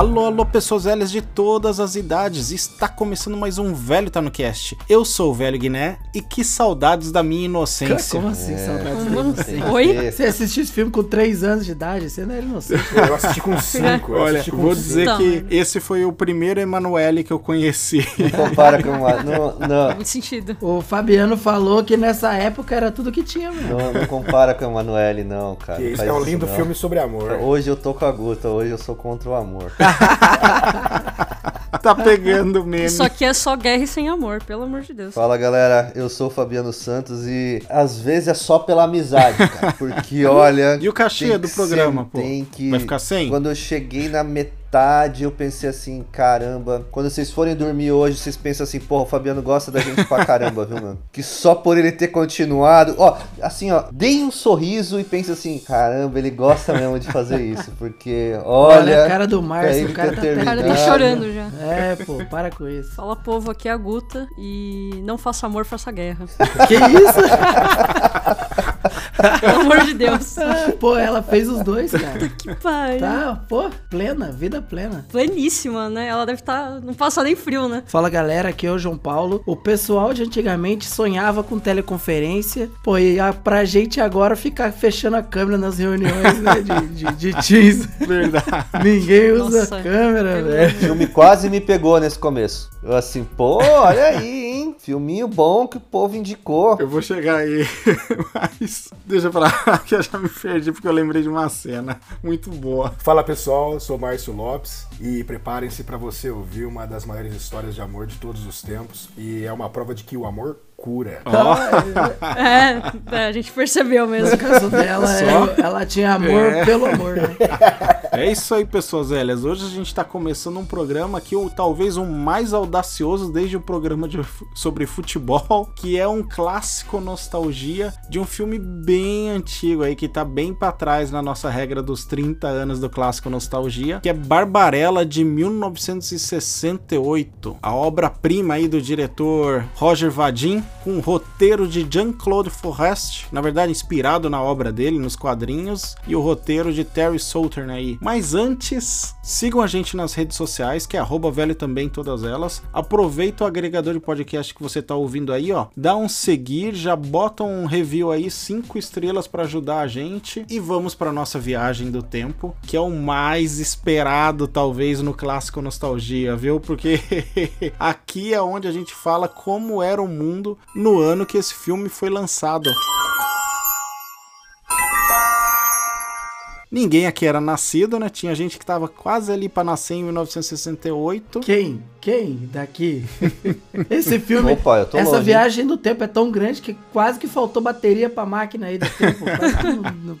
Alô, alô, pessoas velhas de todas as idades. Está começando mais um Velho Tá no Cast. Eu sou o Velho Guiné e que saudades da minha inocência. Como assim, saudades Como da assim? inocência? Oi? Você assistiu esse filme com 3 anos de idade, você não era inocente. Eu assisti com 5. Olha, vou dizer Então. que esse foi o primeiro Emanuele que eu conheci. Compara com uma. Não, não, Muito sentido. O Fabiano falou que nessa época era tudo que tinha, mano. não, não compara com a Emanuele, não, cara. Não faz É um isso, lindo não. filme sobre amor. Hoje eu tô com a Guta, hoje eu sou contra o amor. tá pegando meme. Isso aqui é só guerra e sem amor, pelo amor de Deus. Fala galera, eu sou o Fabiano Santos e às vezes é só pela amizade, cara. Porque olha. E o cachê do programa, ser- pô? Tem que. Vai ficar sem? Quando eu cheguei na metade, eu pensei assim, caramba. Quando vocês forem dormir hoje, vocês pensam assim, porra, o Fabiano gosta da gente pra caramba, viu, mano? Que só por ele ter continuado. Ó, assim, ó, deem um sorriso e pense assim, caramba, ele gosta mesmo de fazer isso. Porque, olha. Olha a cara do pra Márcio, ele o cara tá O cara terminado. tá chorando já. É, pô, para com isso. Fala povo, aqui é a Guta e não faça amor, faça guerra. Que isso? Pelo amor de Deus. Pô, ela fez os dois, cara. Que pai. Tá, pô, plena, vida plena. Pleníssima, né? Ela deve estar. Não passa nem frio, né? Fala galera, aqui é o João Paulo. O pessoal de antigamente sonhava com teleconferência. Pô, e a, pra gente agora ficar fechando a câmera nas reuniões né, de, de, de Teams. Verdade. Ninguém usa Nossa, câmera, pegou. velho. O filme quase me pegou nesse começo. Eu assim, pô, olha aí, hein? Filminho bom que o povo indicou. Eu vou chegar aí, mas deixa pra lá que eu já me perdi porque eu lembrei de uma cena muito boa. Fala pessoal, eu sou Márcio Lopes e preparem-se pra você ouvir uma das maiores histórias de amor de todos os tempos. E é uma prova de que o amor cura. É, é, a gente percebeu mesmo. No caso dela, Só? é- ela tinha amor É. pelo amor, né? É isso aí, pessoas velhas. Hoje a gente tá começando um programa que o talvez o mais audacioso desde o programa de sobre futebol, que é um clássico nostalgia de um filme bem antigo aí que tá bem pra trás na nossa regra dos 30 anos do clássico nostalgia, que é Barbarella de 1968, a obra-prima aí do diretor Roger Vadim, com o roteiro de Jean-Claude Forrest, na verdade inspirado na obra dele, nos quadrinhos, e o roteiro de Terry Southern aí. Mas antes, sigam a gente nas redes sociais, que é arroba velho também todas elas. Aproveita o agregador de podcast que você tá ouvindo aí, ó. Dá um seguir, já bota um review aí, cinco estrelas para ajudar a gente. E vamos para nossa viagem do tempo, que é o mais esperado, talvez, no clássico nostalgia, viu? Porque aqui é onde a gente fala como era o mundo no ano que esse filme foi lançado. Ninguém aqui era nascido, né? Tinha gente que tava quase ali pra nascer em 1968. Quem? Quem daqui? Esse filme, Opa, eu tô essa longe, viagem no tempo é tão grande que quase que faltou bateria pra máquina aí do tempo.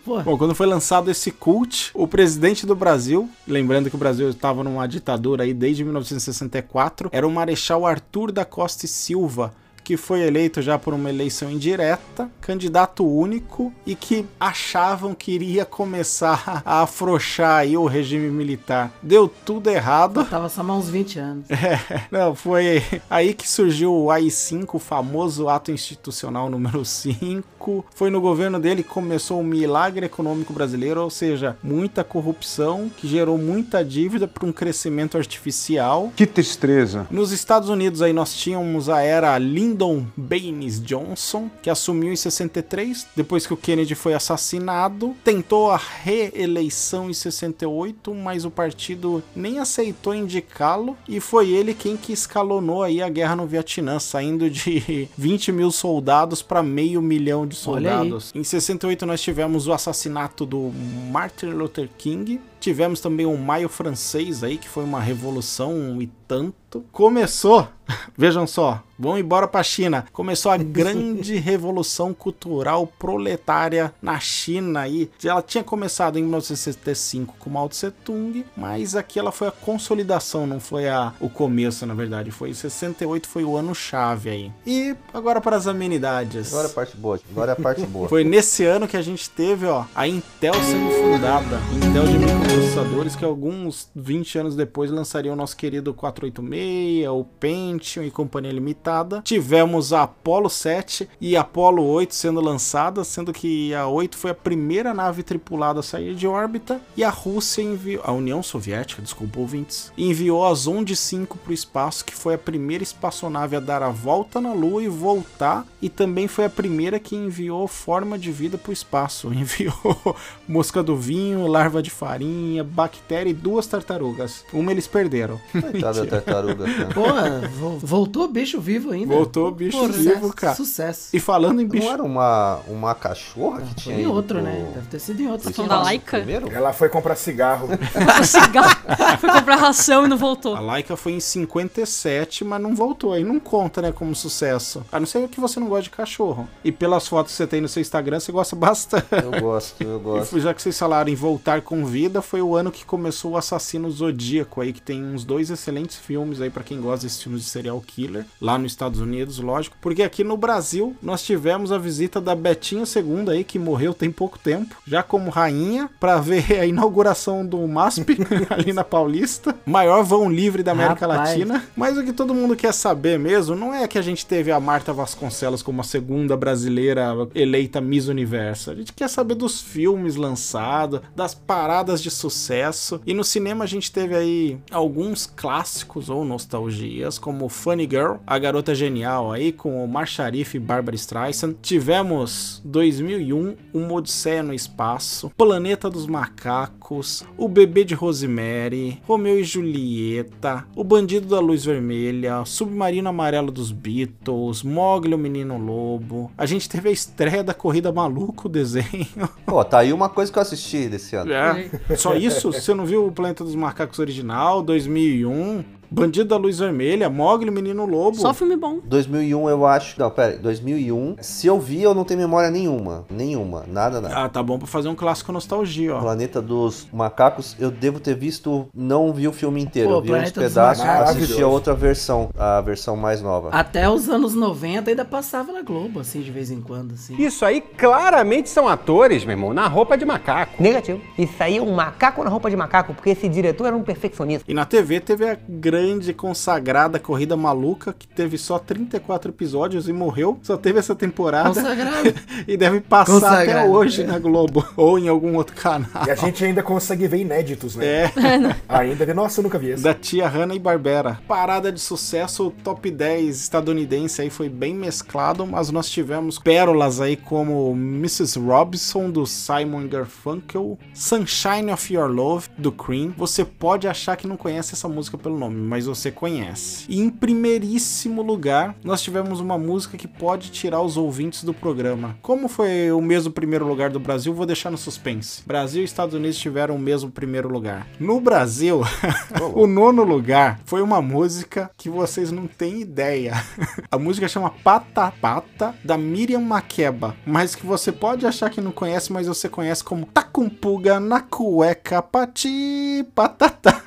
Bom, quando foi lançado esse cult, o presidente do Brasil, lembrando que o Brasil estava numa ditadura aí desde 1964, era o Marechal Arthur da Costa e Silva, que foi eleito já por uma eleição indireta, candidato único e que achavam que iria começar a afrouxar aí o regime militar. Deu tudo errado. tava só mais uns 20 anos. Não, foi aí que surgiu o AI-5, o famoso ato institucional número 5. Foi no governo dele que começou o milagre econômico brasileiro, ou seja, muita corrupção que gerou muita dívida para um crescimento artificial. Que tristeza. Nos Estados Unidos aí nós tínhamos a era Lyndon Baines Johnson, que assumiu em 63, depois que o Kennedy foi assassinado, tentou a reeleição em 68, mas o partido nem aceitou indicá-lo e foi ele quem que escalonou aí a guerra no Vietnã, saindo de 20 mil soldados para meio milhão de soldados. Em 68 nós tivemos o assassinato do Martin Luther King, tivemos também o Maio Francês aí, que foi uma revolução e tanto. Começou, vejam só, vão embora pra China. Começou a grande revolução cultural proletária na China aí. Ela tinha começado em 1965 com Mao Tse Tung, mas aqui ela foi a consolidação, não foi a, o começo, na verdade. Foi 68 foi o ano chave aí. E agora para as amenidades. Agora é a parte boa, agora é a parte boa. Foi nesse ano que a gente teve, ó, a Intel sendo fundada. Intel de microprocessadores. Processadores que alguns 20 anos depois lançariam o nosso querido 486, o Pentium e companhia limitada. Tivemos a Apollo 7 e a Apollo 8 sendo lançadas, sendo que a 8 foi a primeira nave tripulada a sair de órbita e a Rússia enviou, a União Soviética, desculpa ouvintes, enviou a Zonde 5 para o espaço, que foi a primeira espaçonave a dar a volta na Lua e voltar, e também foi a primeira que enviou forma de vida para o espaço. Enviou mosca do vinho, larva de farinha, bactéria e duas tartarugas. Uma eles perderam. Coitada da tartaruga, cara. Vo- voltou bicho vivo ainda. Voltou bicho Porra, vivo, sucesso, cara. Sucesso. E falando em bicho. Não era uma, uma cachorra que tinha Foi em outro, pro- né? Deve ter sido em outro. São espaço da Laika? Primeiro? Ela foi comprar cigarro. Cigarro, foi comprar ração e não voltou. A Laika foi em 57, mas não voltou. Aí não conta, né, como sucesso. A não ser que você não gosta de cachorro. E pelas fotos que você tem no seu Instagram, você gosta bastante. Eu gosto, eu gosto. E já que vocês falaram em voltar com vida, foi o ano que começou o Assassino Zodíaco aí, que tem uns dois excelentes filmes aí pra quem gosta desses filmes de serial killer, lá nos Estados Unidos, lógico. Porque aqui no Brasil nós tivemos a visita da Betinha II aí, que morreu tem pouco tempo, já como rainha, pra ver a inauguração do MASP ali na Paulista, maior vão livre da América Rapaz. Latina. Mas o que todo mundo quer saber mesmo não é que a gente teve a Marta Vasconcelos como a segunda brasileira eleita Miss Universo. A gente quer saber dos filmes lançados, das paradas de sucesso. E no cinema a gente teve aí alguns clássicos ou nostalgias, como Funny Girl, A Garota Genial aí com Omar Sharif e Barbara Streisand. Tivemos 2001, Uma Odisseia no Espaço, Planeta dos Macacos, O Bebê de Rosemary, Romeu e Julieta, O Bandido da Luz Vermelha, Submarino Amarelo dos Beatles, Mogli o Menino Lobo. A gente teve a estreia da Corrida Maluca, o desenho. Pô, tá aí uma coisa que eu assisti desse ano. É. Só isso? Você não viu o Planeta dos Macacos original, 2001? Bandido da Luz Vermelha, Mogli, Menino Lobo. Só filme bom. 2001 eu acho. Não, pera, aí, 2001. Se eu vi, eu não tenho memória nenhuma. Nenhuma. Nada, nada. Ah, tá bom pra fazer um clássico nostalgia, ó. Planeta dos Macacos, eu devo ter visto, não vi o filme inteiro, Pô, eu vi uns Planeta dos pedaços, Macacos. assisti a outra versão, a versão mais nova. Até os anos 90 ainda passava na Globo, assim, de vez em quando, assim. Isso aí claramente são atores, meu irmão, na roupa de macaco. Negativo. Isso aí é um macaco na roupa de macaco, porque esse diretor era um perfeccionista. E na TV teve a grande consagrada Corrida Maluca, que teve só 34 episódios e morreu. Só teve essa temporada. Consagrado. e deve passar até hoje na Globo. Ou em algum outro canal. E a gente ainda consegue ver inéditos, né? É, Ainda vê. Nossa, eu nunca vi esse. da tia Hanna e Barbera. Parada de sucesso, o top 10 estadunidense aí foi bem mesclado, mas nós tivemos pérolas aí como Mrs. Robinson, do Simon Garfunkel, Sunshine of Your Love, do Cream. Você pode achar que não conhece essa música pelo nome, mas você conhece. E em primeiríssimo lugar, nós tivemos uma música que pode tirar os ouvintes do programa. Como foi o mesmo primeiro lugar do Brasil, vou deixar no suspense. Brasil e Estados Unidos tiveram o mesmo primeiro lugar. No Brasil, o nono lugar foi uma música que vocês não têm ideia. A música chama Pata Pata, da Miriam Makeba, mas que você pode achar que não conhece, mas você conhece como com pulga na cueca, pati patatá.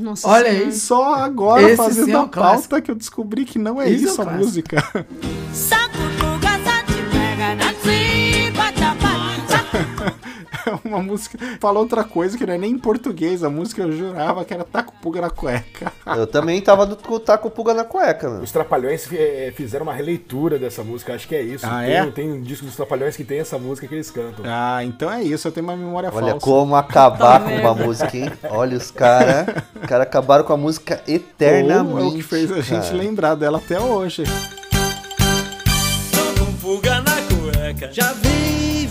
Nossa Olha Senhora. aí. Só agora, Esse fazendo é a pauta, clássico. que eu descobri que não é Esse é isso um a clássico. música. É uma música. Fala outra coisa que não é nem em português. A música eu jurava que era com pulga na cueca. Eu também tava do com o taco pulga na cueca, mano. Os Trapalhões eh, fizeram uma releitura dessa música, acho que é isso. Ah, tem, é? tem um disco dos Trapalhões que tem essa música que eles cantam. Ah, então é isso. Eu tenho uma memória Olha falsa. como acabar com uma música, hein? Olha os caras. Os caras acabaram com a música eternamente. Ou é o que fez a gente cara. lembrar dela até hoje. Tô com pulga na cueca. Já vi,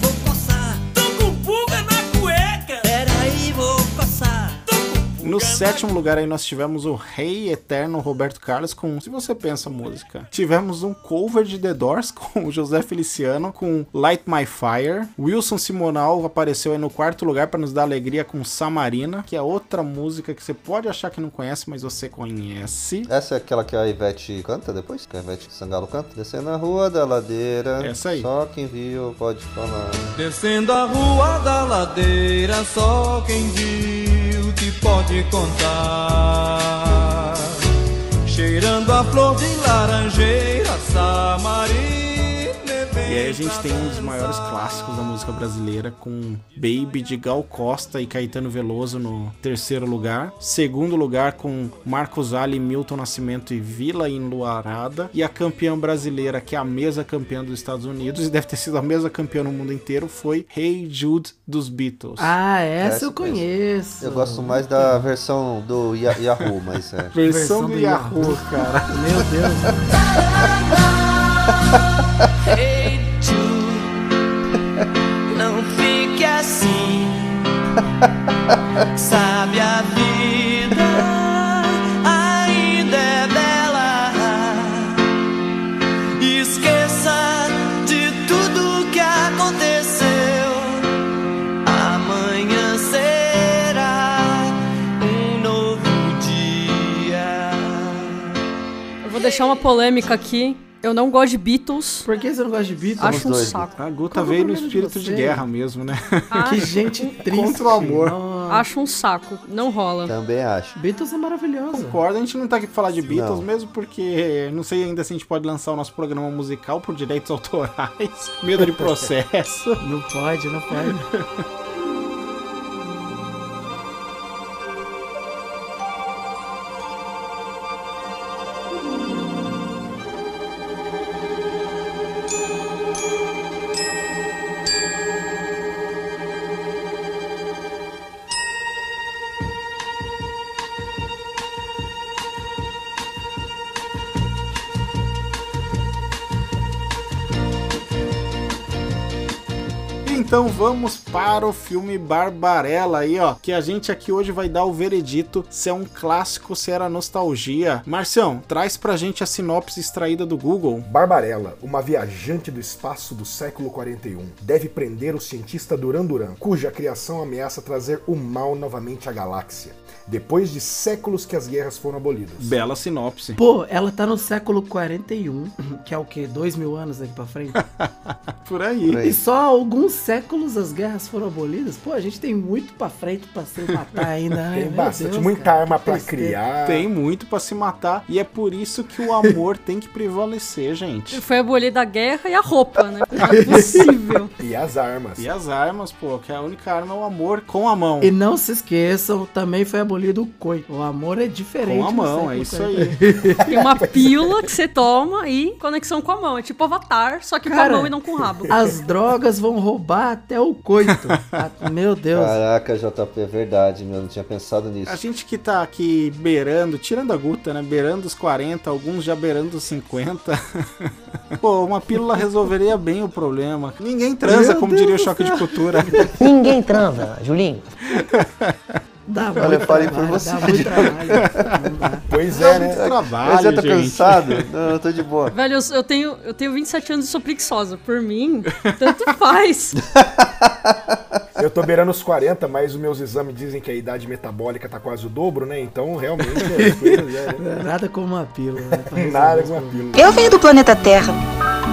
No sétimo lugar aí nós tivemos o Rei Eterno Roberto Carlos com Se Você Pensa Música. Tivemos um cover de The Doors com o José Feliciano com Light My Fire. Wilson Simonal apareceu aí no quarto lugar para nos dar alegria com Samarina, que é outra música que você pode achar que não conhece, mas você conhece. Essa é aquela que a Ivete canta depois? Que a Ivete Sangalo canta? Descendo a rua da ladeira. Essa aí. Só quem viu pode falar. Descendo a rua da ladeira, só quem viu pode contar. Cheirando a flor de laranjeira, Samarina bem E aí a gente tem um dos maiores clássicos da música brasileira com Baby de Gal Costa e Caetano Veloso no terceiro lugar. Segundo lugar com Marcos Ali, Milton Nascimento e Vila Enluarada. E a campeã brasileira, que é a mesma campeã dos Estados Unidos e deve ter sido a mesma campeã no mundo inteiro, foi Hey Jude dos Beatles. Ah, essa, Essa eu conheço. Eu gosto mais da versão do Ya- Yahoo, mas é. versão, versão do do Yahoo, cara. Meu Deus. Sabe a vida ainda é bela. Esqueça de tudo que aconteceu. Amanhã será um novo dia. Eu vou deixar uma polêmica aqui. Eu não gosto de Beatles. Por que você não gosta de Beatles? Acho um saco. A Guta Qual veio no de espírito de, você? guerra mesmo, né? Que gente triste. Contra o amor. Nossa. acho um saco. Não rola. Também acho. Beatles é maravilhoso. Concordo, a gente não tá aqui pra falar de Beatles Não. mesmo porque não sei ainda se a gente pode lançar o nosso programa musical por direitos autorais, medo de processo. Não pode, não pode. Então vamos para o filme Barbarella aí, ó, que a gente aqui hoje vai dar o veredito se é um clássico, se era nostalgia. Marcião, traz pra gente a sinopse extraída do Google. Barbarella, uma viajante do espaço do século 41, deve prender o cientista Duran Duran, cuja criação ameaça trazer o mal novamente à galáxia, depois de séculos que as guerras foram abolidas. Bela sinopse. Pô, ela tá no século 41, que é o quê? Dois mil anos daqui pra frente? Por aí. Por aí. E só há alguns séculos as guerras foram abolidas? Pô, a gente tem muito pra frente pra se matar ainda. Ai, Tem bastante, Deus, muita cara, arma pra criar. Tem muito pra se matar e é por isso que o amor tem que prevalecer, gente. Foi abolida a guerra e a roupa, né? Não é possível. E as armas. E as armas, pô, que a única arma é o amor com a mão. E não se esqueçam, também foi abolido o coito. O amor é diferente. Com a mão, é isso 41. aí. Tem uma pílula que você toma e conexão com a mão. É tipo Avatar, só que com Cara, a mão e não com o rabo. As drogas vão roubar até o coito. Ah, Meu Deus. Caraca, JP, é verdade, meu. Não tinha pensado nisso. A gente que tá aqui beirando, tirando a Guta, né? Beirando os 40, alguns já beirando os 50. Pô, uma pílula resolveria bem o problema. Ninguém transa, Meu como Deus diria o choque de cultura. Ninguém transa, Julinho. Dá Olha, muito falem por você, dá muito trabalho. Pois é, né? Trabalho, Eu já tô gente. cansado? Não, eu tô de boa. Velho, eu, eu tenho, eu tenho 27 anos e sou preguiçosa. Por mim, tanto faz. Eu tô beirando os 40, mas os meus exames dizem que a idade metabólica tá quase o dobro, né? Então, realmente, é, coisas é, né? Nada como uma pílula. Né, Nada os com uma pílula. Eu venho do planeta Terra.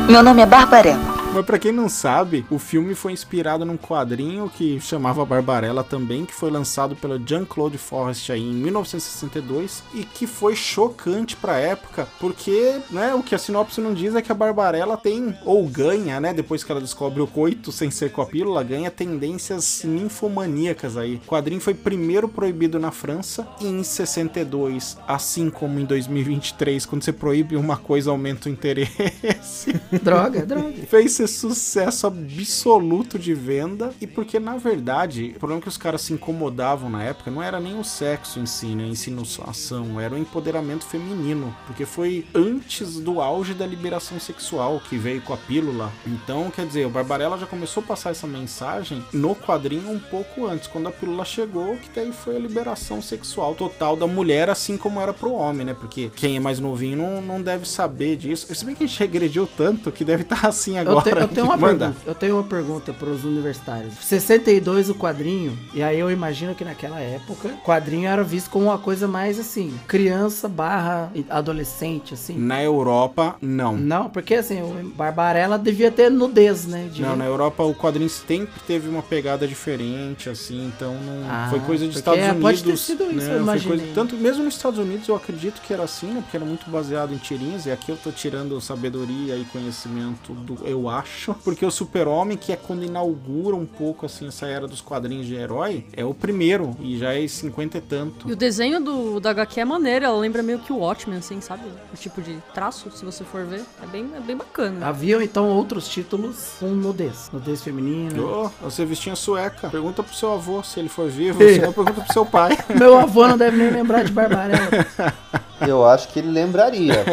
Meu nome é Barbarella. Mas pra quem não sabe, o filme foi inspirado num quadrinho que chamava Barbarella também, que foi lançado pelo Jean-Claude Forrest aí em 1962 e que foi chocante pra época, porque, né, o que a sinopse não diz é que a Barbarella tem ou ganha, né, depois que ela descobre o coito sem ser com a pílula, ganha tendências ninfomaníacas aí. O quadrinho foi primeiro proibido na França e em 62, assim como em 2023, quando você proíbe uma coisa aumenta o interesse. Droga, droga. fez esse sucesso absoluto de venda e porque na verdade o problema que os caras se incomodavam na época não era nem o sexo em si, né, a insinuação, era o empoderamento feminino, porque foi antes do auge da liberação sexual que veio com a pílula. Então, quer dizer, o Barbarella já começou a passar essa mensagem no quadrinho um pouco antes, quando a pílula chegou, que daí foi a liberação sexual total da mulher, assim como era pro homem, né? Porque quem é mais novinho não, não deve saber disso. Se bem que a gente regrediu tanto que deve estar assim Eu, agora. Te- eu tenho uma pergunta. Eu tenho uma pergunta para os universitários. 62 o quadrinho, e aí eu imagino que naquela época, quadrinho era visto como uma coisa mais assim, criança barra adolescente, assim. Na Europa, não. Não, porque assim, o Barbarella devia ter nudez, né? Devia- Não, na Europa o quadrinho sempre teve uma pegada diferente, assim, então não Ah, foi coisa dos porque Estados é, Unidos. pode ter sido isso, né? eu imaginei. coisa, tanto mesmo nos Estados Unidos eu acredito que era assim, né? Porque era muito baseado em tirinhas, e aqui eu tô tirando sabedoria e conhecimento do eu acho, porque o Super-Homem, que é quando inaugura um pouco assim essa era dos quadrinhos de herói, é o primeiro e já é 50 e tanto. E o desenho do, da HQ é maneiro, ela lembra meio que o Watchmen, assim, sabe? O tipo de traço, se você for ver. É bem, é bem bacana. Haviam então outros títulos com nudez. Nudez feminina. Ô, você vestinha sueca. Pergunta pro seu avô se ele for vivo, senão pergunta pro seu pai. Meu avô não deve nem lembrar de Barbarella. Eu acho que ele lembraria.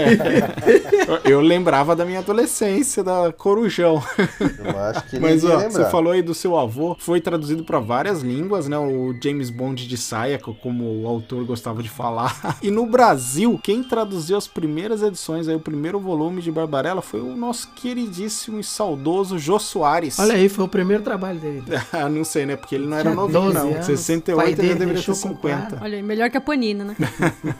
Eu lembrava da minha adolescência, da Corujão. Eu acho que ele Mas ó, você falou aí do seu avô, foi traduzido pra várias línguas, né? O James Bond de saia, co- como o autor gostava de falar. E no Brasil, quem traduziu as primeiras edições, aí o primeiro volume de Barbarella foi o nosso queridíssimo e saudoso Jô Soares. Olha aí, foi o primeiro trabalho dele. Ah, não sei, né? Porque ele não era Tinha novinho, 12 não. anos. 68 Pai ele deveria ter deixou 50. comprar. Olha aí, melhor que a Panina, né?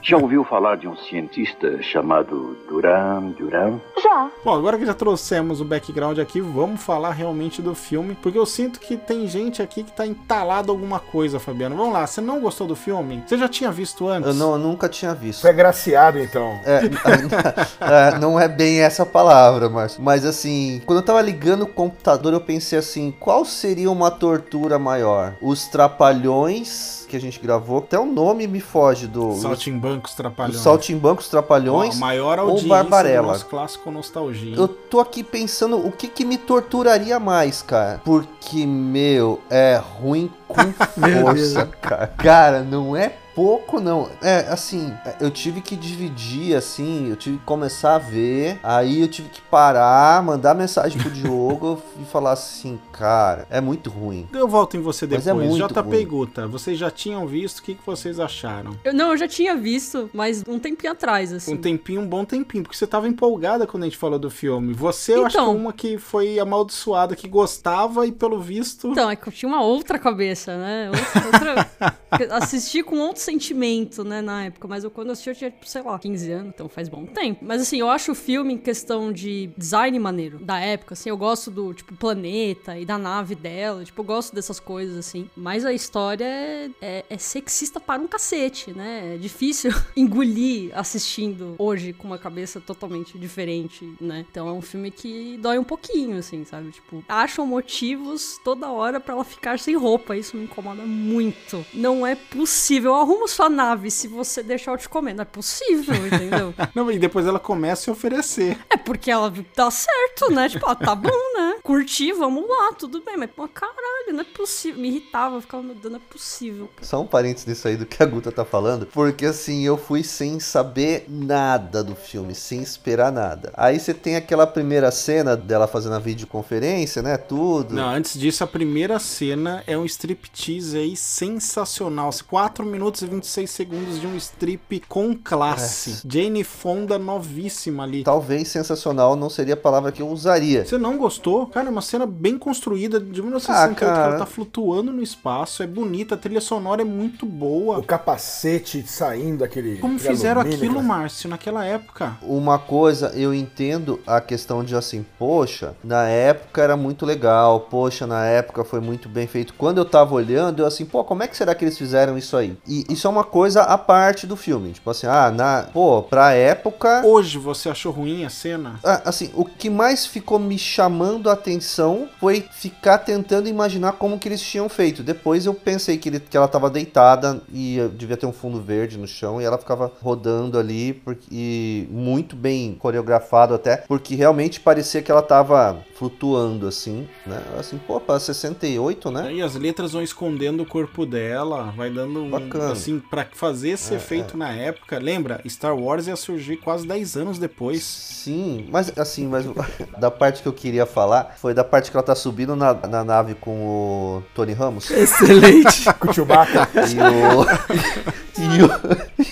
Já ouviu falar de um cientista chamado Duran Duran? Já. Bom, agora que já trouxemos o background aqui, vamos falar realmente do filme, porque eu sinto que tem gente aqui que tá entalado alguma coisa, Fabiano. Vamos lá, você não gostou do filme? Você já tinha visto antes? Eu, não, eu nunca tinha visto. Você é graciado, então. É, é, não é bem essa palavra, Márcio. Mas assim, quando eu tava ligando o computador, eu pensei assim: qual seria uma tortura maior? Os trapalhões que a gente gravou, até o nome me foge do. Saltimbancos Os Trapalhões. Saltimbancos Trapalhões. A maior ou audiência Barbarella. do clássico Nostalgia. Eu tô aqui pensando o que que me torturaria mais, cara. Porque, meu, é ruim com força, cara. Cara, não é pouco, não. É, assim, eu tive que dividir, assim, eu tive que começar a ver, aí eu tive que parar, mandar mensagem pro Diogo e falar assim, cara, é muito ruim. Eu volto em você Mas depois. é muito JP ruim. Guta, vocês já tinham visto, o que, que vocês acharam? Eu, não, eu já tinha visto, mas um tempinho atrás, assim. Um tempinho, um bom tempinho, porque você tava empolgada quando a gente falou do filme. Você, eu acho que Então. uma que foi amaldiçoada, que gostava e pelo visto... Então, é que eu tinha uma outra cabeça, né? Outra, outra- assisti com outro sentimento, né, na época. Mas eu, quando assisti, eu tinha, tipo, sei lá, 15 anos, então faz bom tempo. Mas assim, eu acho o filme em questão de design maneiro da época, assim. Eu gosto do, tipo, planeta e da nave dela. Tipo, eu gosto dessas coisas, assim. Mas a história é, é- é sexista para um cacete, né? É difícil engolir assistindo hoje com uma cabeça totalmente diferente, né? Então é um filme que dói um pouquinho, assim, sabe? Tipo, acham motivos toda hora pra ela ficar sem roupa. Isso me incomoda muito. Não é possível. Arruma sua nave se você deixar eu te comer. Não é possível, entendeu? Não, e depois ela começa a oferecer. É porque ela dá certo, né? Tipo, ah, tá bom, né? Curti, vamos lá, tudo bem. Mas, pô, caralho, não é possível. Me irritava, ficava, meu Deus, não é possível. Só um parênteses nisso aí do que a Guta tá falando, porque assim, eu fui sem saber nada do filme, sem esperar nada. Aí você tem aquela primeira cena dela fazendo a videoconferência, né, tudo. Não, antes disso, a primeira cena é um striptease aí sensacional. 4 minutos e 26 segundos de um strip com classe. Jane Fonda novíssima ali. Talvez sensacional não seria a palavra que eu usaria. Você não gostou? Cara, é uma cena bem construída de 1968 Ah, que ela cara. tá flutuando no espaço. É bonita, a trilha sonora é muito boa. O capacete saindo daquele. Como fizeram alumínio, aquilo, cara. Márcio, naquela época? Uma coisa, eu entendo a questão de assim, poxa, na época era muito legal, poxa, na época foi muito bem feito. Quando eu tava olhando, eu assim, pô, como é que será que eles fizeram isso aí? E isso é uma coisa à parte do filme. Tipo assim, ah, na, pô, pra época. Hoje você achou ruim a cena? Ah, assim, o que mais ficou me chamando a atenção foi ficar tentando imaginar como que eles tinham feito. Depois eu pensei que, ele- que ela tava deitada e devia ter um fundo verde no chão e ela ficava rodando ali porque, e muito bem coreografado até, porque realmente parecia que ela tava flutuando assim, né? Assim, pô, pra 68, né? E as letras vão escondendo o corpo dela, vai dando um. Bacana. Assim, pra fazer esse É, efeito na época. Lembra? Star Wars ia surgir quase 10 anos depois. Sim, mas assim, mas da parte que eu queria falar foi da parte que ela tá subindo na, na nave com o Tony Ramos. Excelente. Com o Chewbacca. E o, e, o,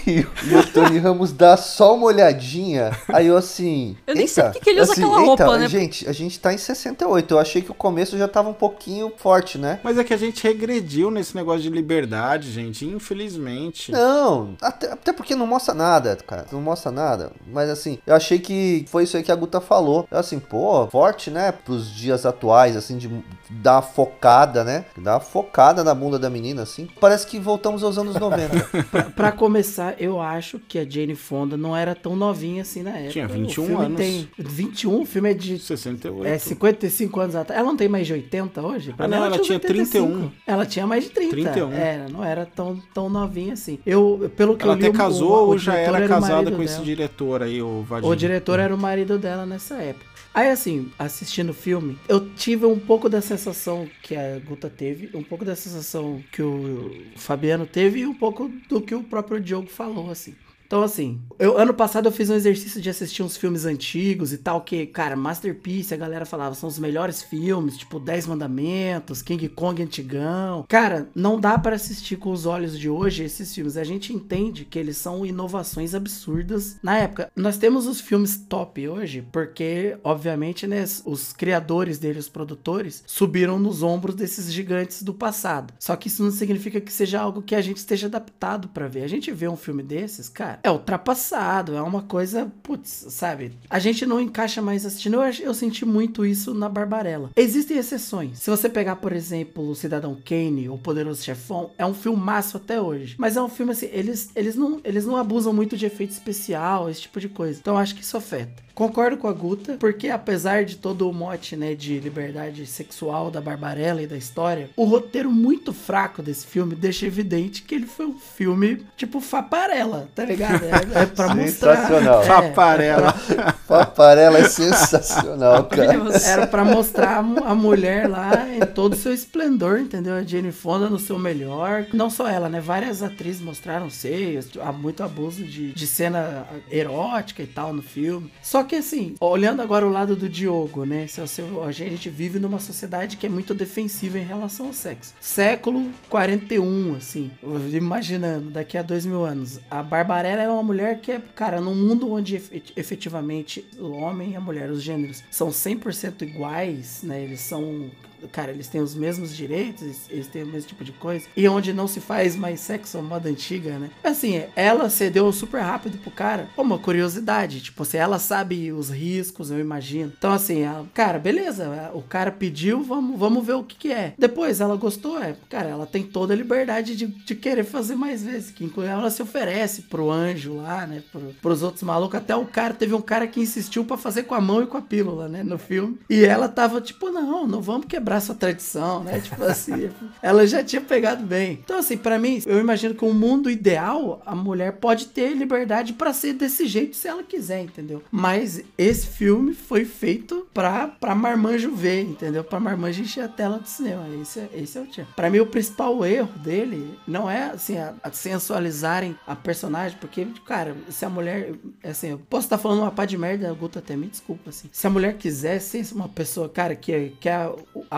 e, o, e o Tony Ramos dá só uma olhadinha. Aí eu assim. Eu nem sei por que que ele usa assim, aquela eita, roupa, né? Gente, a gente tá em 68. Eu achei que o começo já tava um pouquinho forte, né? Mas é que a gente regrediu nesse negócio de liberdade, gente. Infelizmente. Não, até, até porque não mostra nada, cara. Não mostra nada. Mas assim, eu achei que foi isso aí que a Guta falou. Eu assim, pô, forte, né? Pros dias atuais, assim, de dar uma focada, né? Dar uma focada na bunda da menina, assim. Parece que voltamos aos anos 90. pra, pra começar, eu acho que a Jane Fonda não era tão novinha assim na época. Tinha 21 o filme anos. Tem 21, o filme é de 68. é 55 anos atrás. Ela não tem mais de 80 hoje? Pra Ah, não, ela tinha 85. 31. Ela tinha mais de 30. 31. É, não era tão, tão novinha assim. Eu, pelo que Ela eu li, até o- casou o, ou o já diretor era o casada marido com esse dela. diretor aí, o Vadim? O diretor era o marido dela nessa época. Aí, assim, assistindo o filme, eu tive um pouco da sensação que a Guta teve, um pouco da sensação que o Fabiano teve e um pouco do que o próprio Diogo falou, assim. Então, assim, eu, ano passado eu fiz um exercício de assistir uns filmes antigos e tal, que, cara, Masterpiece, a galera falava, são os melhores filmes, tipo Dez Mandamentos, King Kong Antigão. Cara, não dá pra assistir com os olhos de hoje esses filmes. A gente entende que eles são inovações absurdas na época. Nós temos os filmes top hoje, porque, obviamente, né, os criadores deles, os produtores, subiram nos ombros desses gigantes do passado. Só que isso não significa que seja algo que a gente esteja adaptado pra ver. A gente vê um filme desses, cara, é ultrapassado, é uma coisa, putz, sabe? A gente não encaixa mais assistindo. Eu, eu senti muito isso na Barbarella. Existem exceções. Se você pegar, por exemplo, o Cidadão Kane ou Poderoso Chefão, é um filmaço até hoje. Mas é um filme assim, eles, eles, não, eles não abusam muito de efeito especial, esse tipo de coisa. Então eu acho que isso afeta. Concordo com a Guta, porque apesar de todo o mote, né, de liberdade sexual da Barbarella e da história, o roteiro muito fraco desse filme deixa evidente que ele foi um filme tipo Faparella, tá ligado? É, é pra mostrar. Sensacional. É, Faparella. Paparela é sensacional, cara. Era pra mostrar a mulher lá em todo o seu esplendor, entendeu? A Jane Fonda no seu melhor. Não só ela, né? Várias atrizes mostraram seios, há muito abuso de, de cena erótica e tal no filme. Só que assim, olhando agora o lado do Diogo, né? Se você- a gente vive numa sociedade que é muito defensiva em relação ao sexo. Século 41, assim, imaginando, daqui a dois mil anos. A Barbarella é uma mulher que é, cara, num mundo onde efe- efetivamente o homem e a mulher, os gêneros, são 100% iguais, né? Eles são. Cara, eles têm os mesmos direitos, eles- têm o mesmo tipo de coisa. E onde não se faz mais sexo, moda antiga, né? Assim, ela cedeu super rápido pro cara. Uma curiosidade. Tipo, se ela sabe os riscos, eu imagino. Então, assim, ela, cara, beleza. O cara pediu, vamos, vamos ver o que, que é. Depois, ela gostou, é. Cara, ela tem toda a liberdade de, de querer fazer mais vezes. Que ela se oferece pro anjo lá, né? Pro, pros outros malucos. Até o cara, teve um cara que insistiu pra fazer com a mão e com a pílula, né? No filme. E ela tava tipo, não, não vamos quebrar sua tradição, né? Tipo assim, ela já tinha pegado bem. Então, assim, pra mim, eu imagino que o mundo ideal, a mulher pode ter liberdade pra ser desse jeito se ela quiser, entendeu? Mas esse filme foi feito pra, pra marmanjo ver, entendeu? Pra marmanjo encher a tela do cinema. Esse é, esse é o tio. Pra mim, o principal erro dele não é, assim, a, a sensualizarem a personagem, porque, cara, se a mulher, assim, eu posso estar falando uma pá de merda, Guto até me desculpa, assim. Se a mulher quiser ser uma pessoa, cara, que quer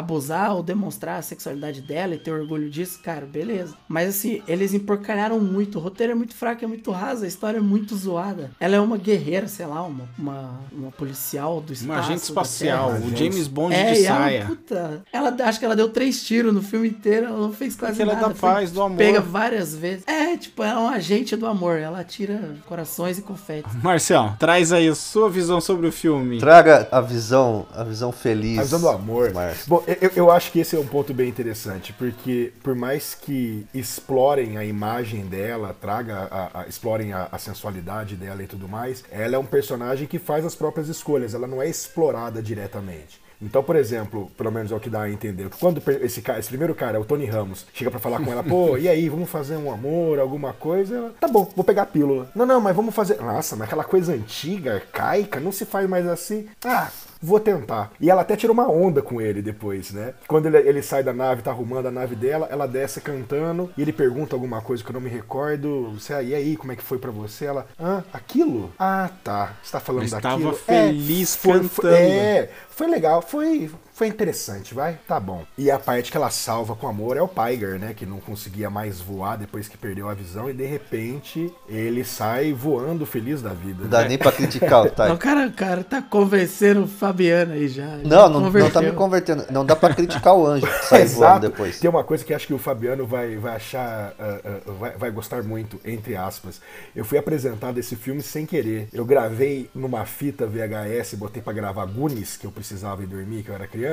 abusar ou demonstrar a sexualidade dela e ter orgulho disso, cara, beleza. Mas, assim, eles emporcalharam muito, o roteiro é muito fraco, é muito raso, a história é muito zoada. Ela é uma guerreira, sei lá, uma, uma, uma policial do espaço. Uma agente espacial, o James Bond É, de e ela, saia. puta, ela acho que ela deu três tiros no filme inteiro, ela não fez quase Porque ela é nada. da foi paz, do amor. Pega várias vezes. É, tipo, ela é um agente do amor, ela tira corações e confetes. Marcel, traz aí a sua visão sobre o filme. Traga a visão, a visão feliz. A visão do amor. Márcio. Bom, eu, eu acho que esse é um ponto bem interessante, porque por mais que explorem a imagem dela, traga a, a- explorem a, a sensualidade dela e tudo mais, ela é um personagem que faz as próprias escolhas, ela não é explorada diretamente. Então, por exemplo, pelo menos é o que dá a entender. Quando esse, cara, esse primeiro cara, o Tony Ramos, chega pra falar com ela, pô, e aí, vamos fazer um amor, alguma coisa? Ela, Tá bom, vou pegar a pílula. Não, não, mas vamos fazer. Nossa, mas aquela coisa antiga, arcaica, não se faz mais assim. Ah, vou tentar. E ela até tira uma onda com ele depois, né? Quando ele, ele sai da nave, tá arrumando a nave dela, ela desce cantando e ele pergunta alguma coisa que eu não me recordo. Você, ah, e aí, como é que foi pra você? Ela, ah, aquilo? Ah, tá. Você tá falando Mas daquilo? tava feliz foi, cantando. Foi, é, foi legal, foi, foi interessante, vai? Tá bom. E a parte que ela salva com amor é o Piger, né? Que não conseguia mais voar depois que perdeu a visão e de repente ele sai voando feliz da vida. Não dá nem pra criticar o Ty. O cara, cara tá convencendo o Fabiano aí já. já Não, não, não tá me convertendo. Não dá pra criticar o anjo que sai voando Exato. depois. Tem uma coisa que acho que o Fabiano vai, vai achar, ah, ah, vai, vai gostar muito, entre aspas. Eu fui apresentado esse filme sem querer. Eu gravei numa fita VHS, botei pra gravar Goonies, que eu precisava ir dormir, que eu era criança,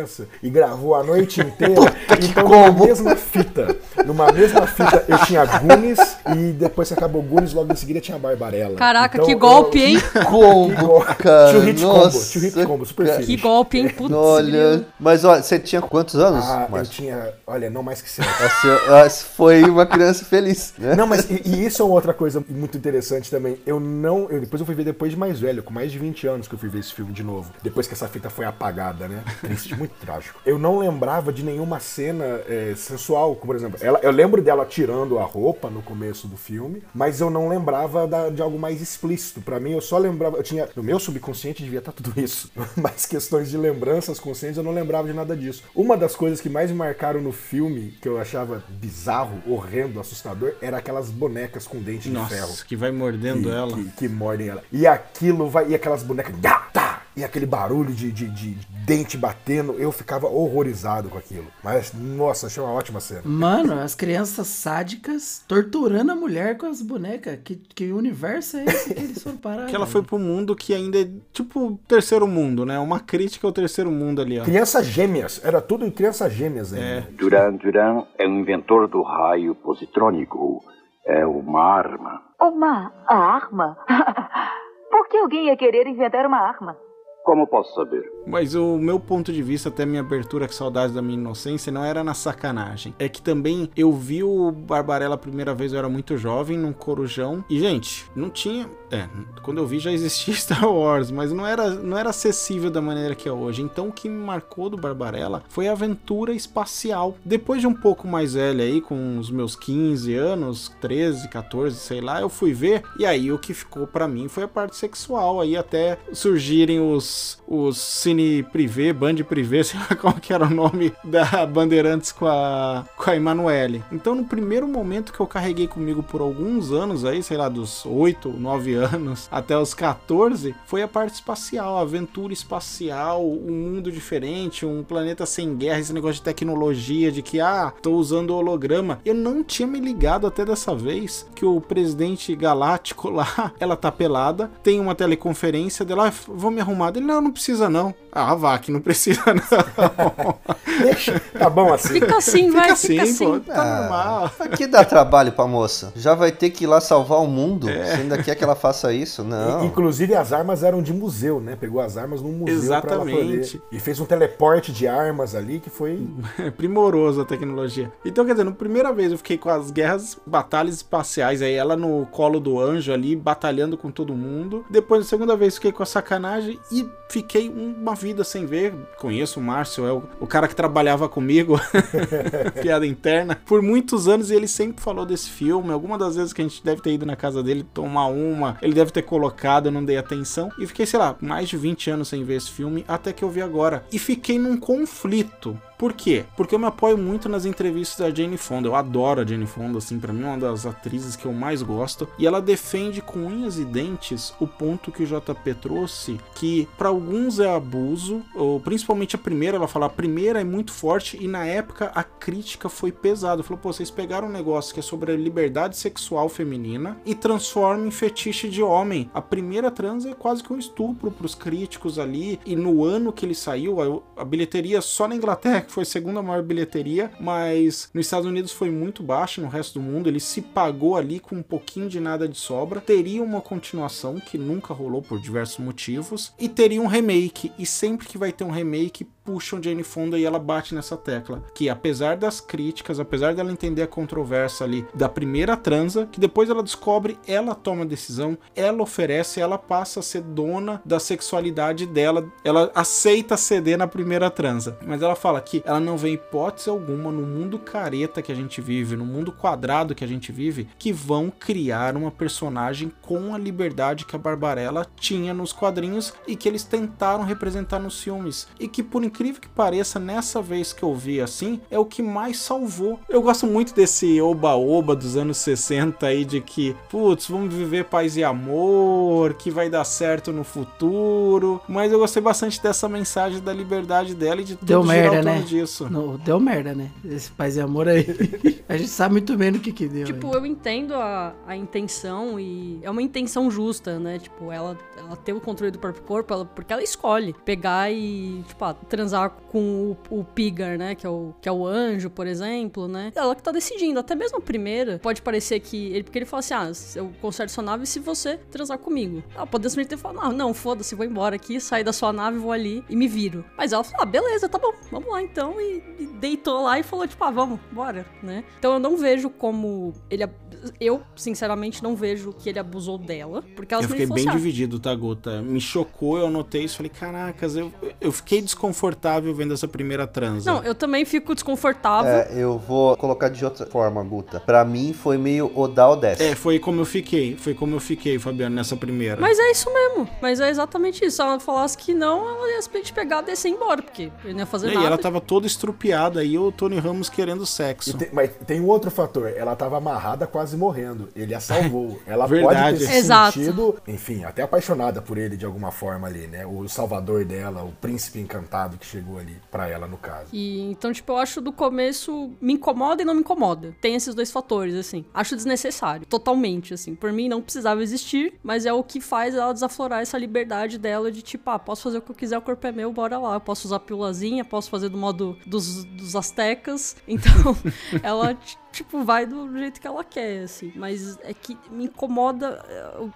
e gravou a noite inteira. que então, numa mesma fita, numa mesma fita, eu tinha Goonies, e depois que acabou Goonies, logo em seguida tinha Barbarella. Caraca, Então, que eu- golpe, hein? Combo, cara. Tio Hit Combo, Tio Hit Combo, super cara. Que golpe, hein? Putz, Olha, mas olha, você tinha quantos anos, Ah, eu Márcio? tinha, olha, não mais que sete. Você- ah, Foi uma criança feliz, né? Não, mas e, e isso é outra coisa muito interessante também. Eu não. Eu, depois eu fui ver depois de mais velho, com mais de 20 anos que eu fui ver esse filme de novo. Depois que essa fita foi apagada, né? Triste, muito trágico. Eu não lembrava de nenhuma cena é, sensual, como por exemplo. Ela, eu lembro dela tirando a roupa no começo do filme, mas eu não lembrava da- de algo mais explícito. Pra mim, eu só lembrava. Eu tinha. No meu subconsciente devia estar tudo isso. Mas questões de lembranças conscientes, eu não lembrava de nada disso. Uma das coisas que mais me marcaram no filme, que eu achava bizarro, horrendo, assustador, era aquelas bonecas com dente de ferro. Nossa, que vai mordendo que, ela. Que, que mordem ela. E aquilo vai. E aquelas bonecas. Tá, tá, e aquele barulho de, de, de dente batendo, eu ficava horrorizado com aquilo. Mas, nossa, achei uma ótima cena. Mano, as crianças sádicas torturando a mulher com as bonecas. Que, que universo é esse que eles foram parar? Que ela foi pro mundo que ainda é tipo terceiro mundo, né? Uma crítica ao terceiro mundo ali, ó. Crianças gêmeas, era tudo em crianças gêmeas ainda. É. Duran Duran é um inventor do raio positrônico. É uma arma. Uma arma? Por que alguém ia querer inventar uma arma? Como posso saber? Mas o meu ponto de vista, até minha abertura com saudades da minha inocência, não era na sacanagem. É que também eu vi o Barbarella a primeira vez, eu era muito jovem, num corujão. E, gente, não tinha. É, quando eu vi já existia Star Wars, mas não era, não era acessível da maneira que é hoje. Então o que me marcou do Barbarella foi a aventura espacial. Depois de um pouco mais velho aí, com os meus 15 anos, 13, 14, sei lá, eu fui ver. E aí o que ficou pra mim foi a parte sexual. Aí até surgirem os, os cine privê, band privê, sei lá qual que era o nome da Bandeirantes com a, com a Emanuele. Então no primeiro momento que eu carreguei comigo por alguns anos aí, sei lá, dos 8, 9 anos até os 14, foi a parte espacial, a aventura espacial, um mundo diferente, um planeta sem guerra, esse negócio de tecnologia, de que, ah, tô usando holograma. Eu não tinha me ligado até dessa vez que o presidente galáctico lá, ela tá pelada, tem uma teleconferência dela, ah, vou me arrumar. Ele, não, não precisa não. Ah, vá, que não precisa não. Deixa, tá bom assim. Fica assim, vai, Fica fica assim, assim. pô, tá normal. Aqui dá trabalho pra moça. Já vai ter que ir lá salvar o mundo. É. Você ainda quer que ela faça isso? Não. Inclusive as armas eram de museu, né? Pegou as armas num museu pra ela Exatamente. poder. E fez um teleporte de armas ali que foi. É primoroso a tecnologia. Então, quer dizer, na primeira vez eu fiquei com as guerras, batalhas espaciais, aí ela no colo do anjo ali, batalhando com todo mundo. Depois, na segunda vez, fiquei com a sacanagem e fiquei uma vida sem ver. Conheço o Márcio, é o, o cara que trabalhava comigo, piada interna, por muitos anos e ele sempre falou desse filme. Alguma das vezes que a gente deve ter ido na casa dele tomar uma, ele deve ter colocado, eu não dei atenção. E fiquei, sei lá, mais de 20 anos sem ver esse filme, até que eu vi agora. E fiquei num conflito. Por quê? Porque eu me apoio muito nas entrevistas da Jane Fonda. Eu adoro a Jane Fonda, assim, pra mim é uma das atrizes que eu mais gosto. E ela defende com unhas e dentes o ponto que o JP trouxe, que pra alguns é abuso, ou principalmente a primeira, ela fala, a primeira é muito forte e na época a crítica foi pesada. Falou, pô, vocês pegaram um negócio que é sobre a liberdade sexual feminina e transformam em fetiche de homem. A primeira trans é quase que um estupro pros críticos ali. E no ano que ele saiu, a, a bilheteria só na Inglaterra, que foi a segunda maior bilheteria, mas nos Estados Unidos foi muito baixa, no resto do mundo ele se pagou ali com um pouquinho de nada de sobra. Teria uma continuação que nunca rolou por diversos motivos e teria um remake. E sempre que vai ter um remake, puxam Jane Fonda e ela bate nessa tecla. Que apesar das críticas, apesar dela entender a controvérsia ali da primeira transa, que depois ela descobre, ela toma a decisão, ela oferece, ela passa a ser dona da sexualidade dela, ela aceita ceder na primeira transa. Mas ela fala que ela não vê hipótese alguma no mundo careta que a gente vive, no mundo quadrado que a gente vive, que vão criar uma personagem com a liberdade que a Barbarella tinha nos quadrinhos e que eles tentaram representar nos filmes. E que por incrível que pareça, nessa vez que eu vi assim, é o que mais salvou. Eu gosto muito desse oba-oba dos anos 60 aí, de que, putz, vamos viver paz e amor, que vai dar certo no futuro. Mas eu gostei bastante dessa mensagem da liberdade dela e de tudo Deu merda, né? disso. Não, deu merda, né? Esse paz e amor aí. a gente sabe muito bem no que que deu. Tipo, aí. eu entendo a, a intenção e é uma intenção justa, né? Tipo, ela, ela ter o controle do próprio corpo, ela- porque ela escolhe pegar e, tipo, ah, transar com o, o Pigar, né? Que é o, que é o anjo, por exemplo, né? Ela que tá decidindo. Até mesmo a primeira, pode parecer que ele, porque ele fala assim: ah, eu conserto sua nave se você transar comigo. Ela pode simplesmente ter falado: não, não, foda-se, vou embora aqui, sair da sua nave, vou ali e me viro. Mas ela falou: ah, beleza, tá bom, vamos lá então. E, e deitou lá e falou: tipo, ah, vamos, bora, né? Então eu não vejo como ele. Eu, sinceramente, não vejo que ele abusou dela. Porque ela Eu fiquei bem assim, dividido, tá, Guta? Me chocou, eu anotei isso, falei, caracas, eu, eu fiquei desconfortável vendo essa primeira transa. Não, eu também fico desconfortável. É, eu vou colocar de outra forma, Guta. Pra mim foi meio Odal ou desce. É, foi como eu fiquei, foi como eu fiquei, Fabiano, nessa primeira. Mas é isso mesmo. Mas é exatamente isso. Se ela falasse que não, ela ia simplesmente pegar, descer e ir embora. Porque ele não ia fazer E nada. ela tava toda estrupiada e o Tony Ramos querendo E sexo. tem- mas tem um outro fator, ela tava amarrada quase morrendo. Ele a salvou. Ela Verdade. pode ter se Exato. sentido, enfim, até apaixonada por ele de alguma forma ali, né? O salvador dela, o príncipe encantado que chegou ali pra ela no caso. E então, tipo, eu acho do começo me incomoda e não me incomoda. Tem esses dois fatores, assim. Acho desnecessário, totalmente, assim. Por mim não precisava existir, mas é o que faz ela desaflorar essa liberdade dela de tipo, ah, posso fazer o que eu quiser, o corpo é meu, bora lá. Eu posso usar pílulazinha, posso fazer do modo dos, dos astecas. Então, ela tipo vai do jeito que ela quer, assim. Mas é que me incomoda,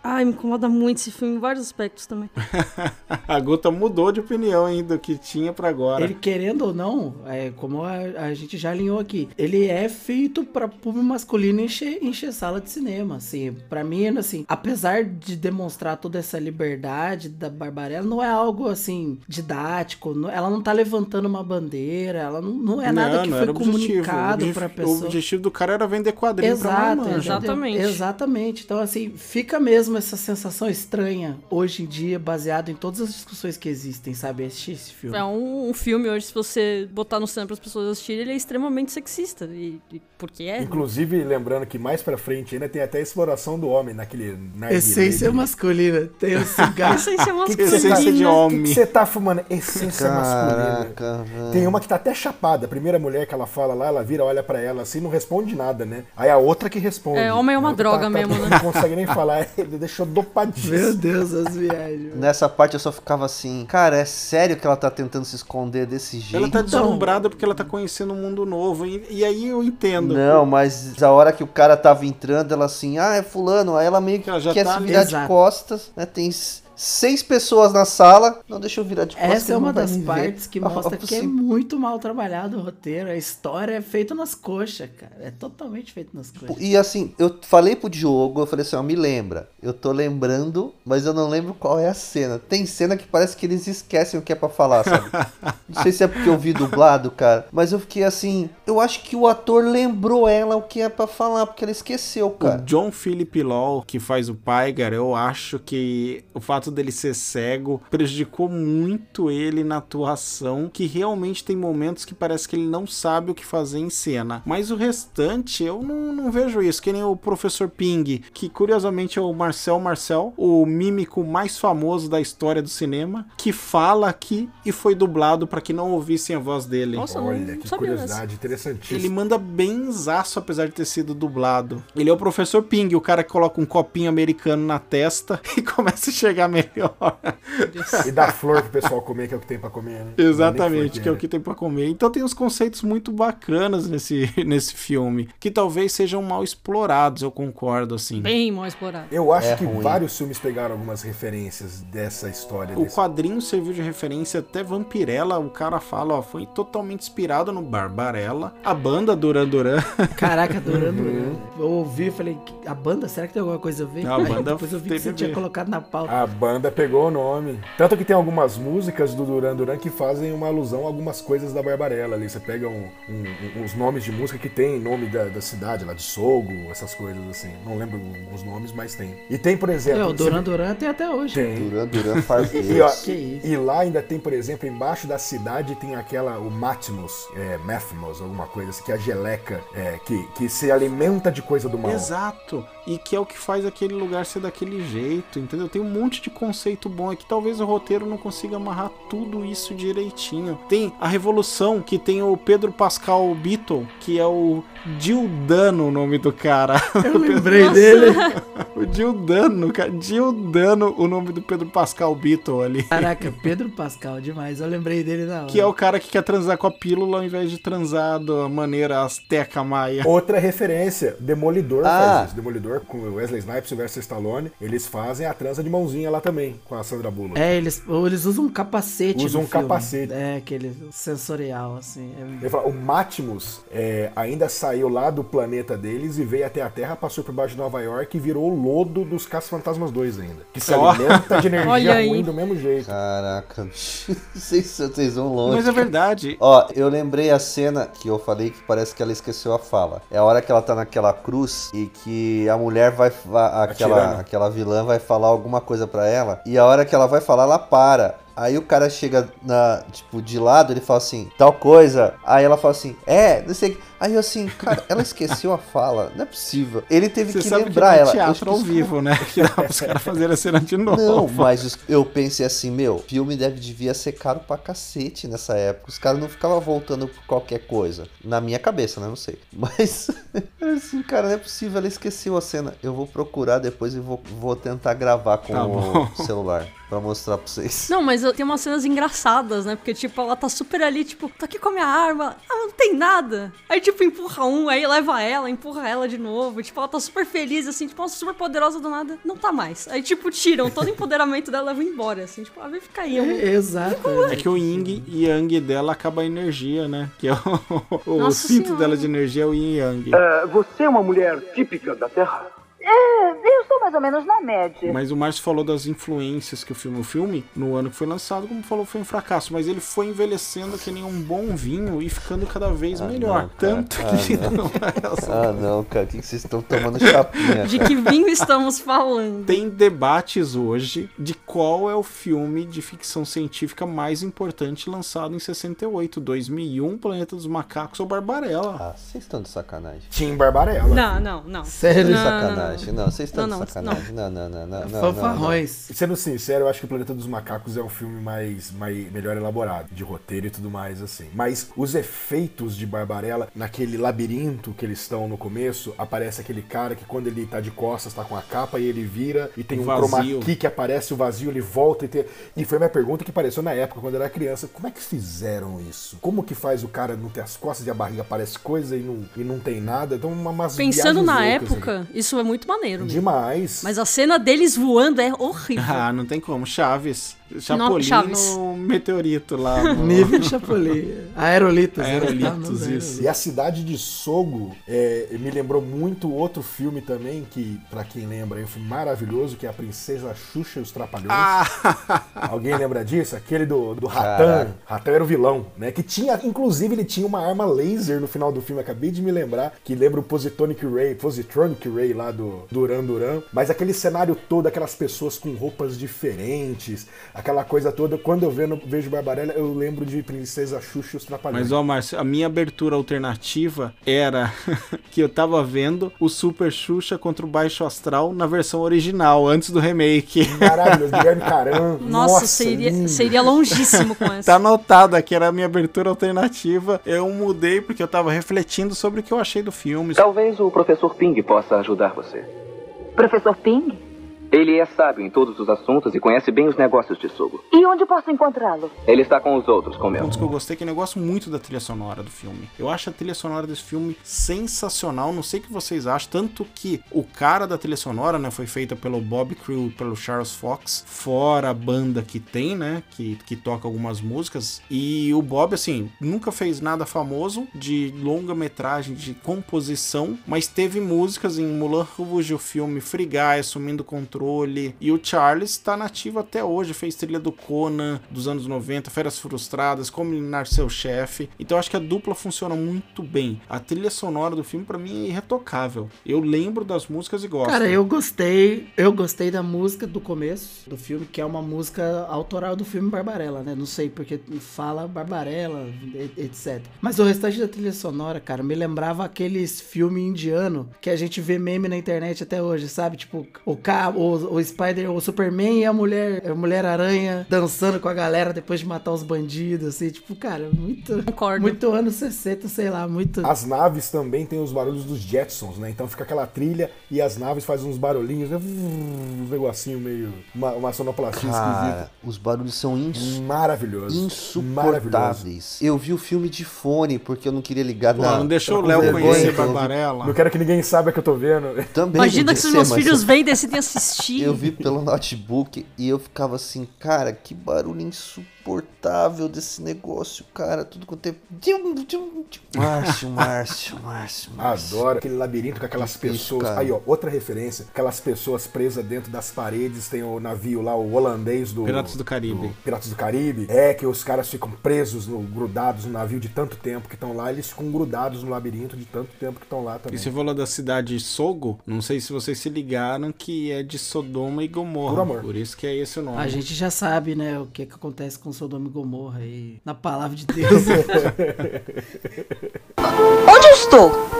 ai, me incomoda muito esse filme em vários aspectos também. A Guta mudou de opinião, hein, do que tinha pra agora. Ele querendo ou não, é, como a, a gente já alinhou aqui, ele é feito pra público masculino encher, encher sala de cinema, assim. Pra mim, assim, apesar de demonstrar toda essa liberdade da Barbarella, não é algo, assim, didático. não- ela não tá levantando uma bandeira, ela não, não é nada Não, que não foi objetivo. comunicado O pra objetivo- pessoa. O objetivo do cara era vender quadrinho pra Exato, marmanjo. entendeu? Exatamente. Exatamente. Então, assim, fica mesmo essa sensação estranha hoje em dia, baseado em todas as discussões que existem, sabe? Assistir esse filme. É um, um filme hoje, se você botar no cinema para as pessoas assistirem, ele é extremamente sexista. E, e porque é. Inclusive, lembrando que mais pra frente ainda tem até a exploração do homem naquele narguilé Essência de- masculina. Tem o cigarro. Essência Que que você Essência tá- de que homem. que você tá fumando? Essência masculina. Caraca, velho. Tem uma que tá até chapada. A primeira mulher que ela fala lá, ela vira, olha pra ela assim, não responde nada, né? Aí a outra que responde. É, homem é uma outra droga mesmo, né? Não consegue nem falar, ele deixou dopadíssimo. Meu Deus, as viagens. Nessa parte eu só ficava assim, cara, é sério que ela tá tentando se esconder desse jeito? Ela tá Então- deslumbrada porque ela tá conhecendo um mundo novo. E, e aí eu entendo. Não, mas a hora que o cara tava entrando, ela assim, ah, é fulano. Aí ela meio que Ela já quer tá se virar de costas, né? Tem seis pessoas na sala. Não, deixa eu virar de costas. Essa é uma das me ver. partes que mostra que é muito mal trabalhado o roteiro. A história é feita nas coxas, cara. É totalmente feito nas coxas. E assim, eu falei pro Diogo, eu falei assim, ó, me lembra. Eu tô lembrando, mas eu não lembro qual é a cena. Tem cena que parece que eles esquecem o que é pra falar, sabe? não sei se é porque eu vi dublado, cara, mas eu fiquei assim, eu acho que o ator lembrou ela o que é pra falar, porque ela esqueceu, O cara. John Philip Law, que faz o Pygar, eu acho que o fato dele ser cego prejudicou muito ele na atuação, que realmente tem momentos que parece que ele não sabe o que fazer em cena. Mas o restante, eu não, não vejo isso, que nem o Professor Ping, que curiosamente é o Marcel Marcel, o mímico mais famoso da história do cinema, que fala aqui e foi dublado para que não ouvissem a voz dele. Nossa, Olha, não que sabia curiosidade interessantíssima. Ele manda bem zaço, apesar de ter sido dublado. Ele é o professor Ping, o cara que coloca um copinho americano na testa e começa a chegar melhor. E da flor pro pessoal comer, que é o que tem pra comer, né? Exatamente, Nem que é o que tem pra comer. Então tem uns conceitos muito bacanas nesse, nesse filme, que talvez sejam mal explorados, eu concordo, assim. Bem mal explorado. Eu acho É que ruim. vários filmes pegaram algumas referências dessa história. O desse- quadrinho serviu de referência até Vampirella, o cara fala, ó, foi totalmente inspirado no Barbarella A banda Duran Duran. Caraca, Duran Duran. Eu ouvi e falei, "Que- a banda, será que tem alguma coisa a ver? A Aí banda depois eu vi que você tinha colocado na pauta. A banda pegou o nome. Tanto que tem algumas músicas do Duran Duran que fazem uma alusão a algumas coisas da Barbarella ali. Você pega um- um- uns nomes de música que tem nome da, da cidade, lá de Sogo, essas coisas assim. Não lembro os nomes, mas tem. E tem, por exemplo. É, o Duran Duran tem até hoje. Tem. Duran Duran E, ó, Farfeiros. Que isso. e lá ainda tem, por exemplo, embaixo da cidade tem aquela, o Matmos, é, Mathmos, alguma coisa assim, que é a geleca, é, que, que se alimenta de coisa do mal. Exato. E que é o que faz aquele lugar ser daquele jeito, entendeu? Tem um monte de conceito bom. É que talvez o roteiro não consiga amarrar tudo isso direitinho. Tem a Revolução, que tem o Pedro Pascal Beatle, que é o Dildano o nome do cara. Eu lembrei dele. o Dildano, cara. Dildano o nome do Pedro Pascal Beatle ali. Caraca, Pedro Pascal, demais. Eu lembrei dele na hora. Que é o cara que quer transar com a pílula ao invés de transar da maneira asteca maia. Outra referência, Demolidor Ah. faz isso. Demolidor com o Wesley Snipes e o Sylvester Stallone, eles fazem a transa de mãozinha lá também, com a Sandra Bullock. É, eles, ou eles usam um capacete. Usam no um filme. capacete. É, aquele sensorial, assim. É- Ele fala, o Matmos é, ainda saiu lá do planeta deles e veio até a Terra, passou por baixo de Nova York e virou o lodo dos Caça-Fantasmas 2 ainda. Que se Ó. alimenta de energia Olha aí. ruim do mesmo jeito. Caraca, vocês, vocês vão longe. Mas é verdade. Ó, eu lembrei a cena que eu falei que parece que ela esqueceu a fala. É a hora que ela tá naquela cruz e que a mulher vai. va- aquela, tirana. aquela vilã vai falar alguma coisa pra ela. E a hora que ela vai falar, ela para. Aí o cara chega na, tipo, de lado, ele fala assim, tal coisa. Aí ela fala assim, é, não sei. Aí eu assim, cara, ela esqueceu a fala. Não é possível. Ele teve Você que lembrar que ela. é teatro Eu ao fiz- vivo, né? Que dá pros caras fazerem a cena de novo. Não, mas eu pensei assim, meu, filme deve devia ser caro pra cacete nessa época. Os caras não ficavam voltando por qualquer coisa. Na minha cabeça, né? Não sei. Mas, assim, cara, não é possível. Ela esqueceu a cena. Eu vou procurar depois e vou, vou tentar gravar com Tá o celular pra mostrar pra vocês. Não, mas tem umas cenas engraçadas, né? Porque, tipo, ela tá super ali, tipo, tô aqui com a minha arma. Ah, não tem nada. Aí, tipo, empurra um, aí leva ela, empurra ela de novo. Tipo, ela tá super feliz, assim, tipo, nossa, super poderosa do nada. Não tá mais. Aí, tipo, tiram todo o empoderamento dela e levam embora, assim. Tipo, ah, vem ficar aí. eu- É, exato. É que o Ying e Yang dela acaba a energia, né? Que é o, o cinto Senhora. dela de energia é o Yin e Yang. você é uma mulher típica da Terra? É, eu estou mais ou menos na média. Mas o Márcio falou das influências que o filme, o filme, no ano que foi lançado, como falou, foi um fracasso. Mas ele foi envelhecendo que nem um bom vinho e ficando cada vez melhor. não. Tanto Ah, que não. não é essa- Ah, não, cara. O que que vocês estão tomando chapinha? De que vinho estamos falando? Tem debates hoje de qual é o filme de ficção científica mais importante lançado em 68, 2001, Planeta dos Macacos ou Barbarella. Ah, vocês estão de sacanagem. Tim Barbarella. Não, não, não. Sério? Não, sacanagem. Não, vocês estão Não, de não, sacanagem. Não, não, não, não. não, não, não. Fanfarrões. Sendo sincero, eu acho que o Planeta dos Macacos é um filme mais, mais melhor elaborado, de roteiro e tudo mais assim. Mas os efeitos de Barbarella, naquele labirinto que eles estão no começo, aparece aquele cara que quando ele tá de costas, tá com a capa e ele vira e tem um Vazio. chroma key que aparece o vazio, ele volta e tem... E foi minha pergunta que apareceu na época, quando eu era criança. Como é que fizeram isso? Como que faz o cara não ter as costas e a barriga aparece coisa e não, e não tem nada? Então, uma, umas Pensando na loucas época, ali. isso é muito maneiro. mesmo. Demais. Mas a cena deles voando é horrível. Ah, não tem como. Chaves. Chapolin Chaves. no meteorito lá. no- Nível Chapolin. Aerolitos. né? Aerolitos, não, isso. E a cidade de Sogo é, me lembrou muito outro filme também, que, pra quem lembra, é um filme maravilhoso, que é A Princesa Xuxa e os Trapalhões. Ah, Alguém lembra disso? Aquele do, do Ratan. Caraca. Ratan era o vilão, né? Que tinha, inclusive, ele tinha uma arma laser no final do filme. Acabei de me lembrar, que lembra o Positronic Ray, Positronic Ray lá do Duran Duran. Mas aquele cenário todo, aquelas pessoas com roupas diferentes, aquela coisa toda. Quando eu vendo, vejo Barbarella, eu lembro de Princesa Xuxa e os Trapalhões. Mas ó, Márcio, a minha abertura alternativa era que eu tava vendo o Super Xuxa contra o Baixo Astral na versão original, antes do remake. Maravilhoso, Guilherme Caram. Nossa, seria, lindo. seria longíssimo com essa. Tá anotado aqui, era a minha abertura alternativa. Eu mudei porque eu tava refletindo sobre o que eu achei do filme. Talvez o professor Ping possa ajudar você. Professor Ping? Ele é sábio em todos os assuntos e conhece bem os negócios de Sogo. E onde posso encontrá-lo? Ele está com os outros, com meu. pontos que eu gostei, que eu gosto muito da trilha sonora do filme. Eu acho a trilha sonora desse filme sensacional, não sei o que vocês acham, tanto que o cara da trilha sonora, né, foi feita pelo Bob Crew e pelo Charles Fox, fora a banda que tem, né, que, que toca algumas músicas, e o Bob, assim, nunca fez nada famoso de longa-metragem, de composição, mas teve músicas em Mulan Rouge, o filme Free Guy, Assumindo Controle, e o Charles tá nativo até hoje, fez trilha do Conan dos anos 90, Feras Frustradas, Como Eliminar Seu Chefe, então acho que a dupla funciona muito bem. A trilha sonora do filme pra mim é irretocável. Eu lembro das músicas e gosto. Cara, eu gostei. Eu gostei da música do começo do filme, que é uma música autoral do filme Barbarella, né? Não sei porque fala Barbarella, etc. Mas o restante da trilha sonora, cara, me lembrava aqueles filmes indiano que a gente vê meme na internet até hoje, sabe? Tipo, o, ca... o, o Spider, o Superman e a mulher, a mulher aranha dançando com a galera depois de matar os bandidos, assim, tipo, cara, muito. Concordo. Muito anos 60, sei lá, muito. As naves também têm os barulhos dos Jetsons, né? Então fica aquela trilha e as naves fazem uns barulhinhos, né? um negocinho meio. Uma, uma sonoplastia Cara, os barulhos são ins- esquisita. Maravilhoso. insuportáveis. Eu vi o filme de fone porque eu não queria ligar Pô, na. não deixou o Léo conhecer Barbarella. Não quero que ninguém saiba que eu tô vendo. Também Imagina que se ser, meus filhos vêm, decidem assistir. Eu vi pelo notebook e eu ficava assim, cara, que barulho insuportável desse negócio, cara. Tudo quanto é. Márcio, Márcio, Márcio, Márcio. Adoro aquele labirinto com aquelas Difícil, pessoas. cara. Aí, ó, outra referência. Aquelas pessoas presas dentro das paredes. Tem o navio lá, o holandês do. Piratas do Caribe. Piratas do Caribe. É que os caras ficam presos, no- grudados no navio de tanto tempo que estão lá. Eles ficam grudados no labirinto de tanto tempo que estão lá E também. você falou da cidade Sogo, não sei se vocês se ligaram que é de Sodoma e Gomorra. Por amor. Por isso que é esse o nome. A gente já sabe, né, o que, que acontece com Sodoma e Gomorra aí. Na palavra de Deus. Onde eu estou?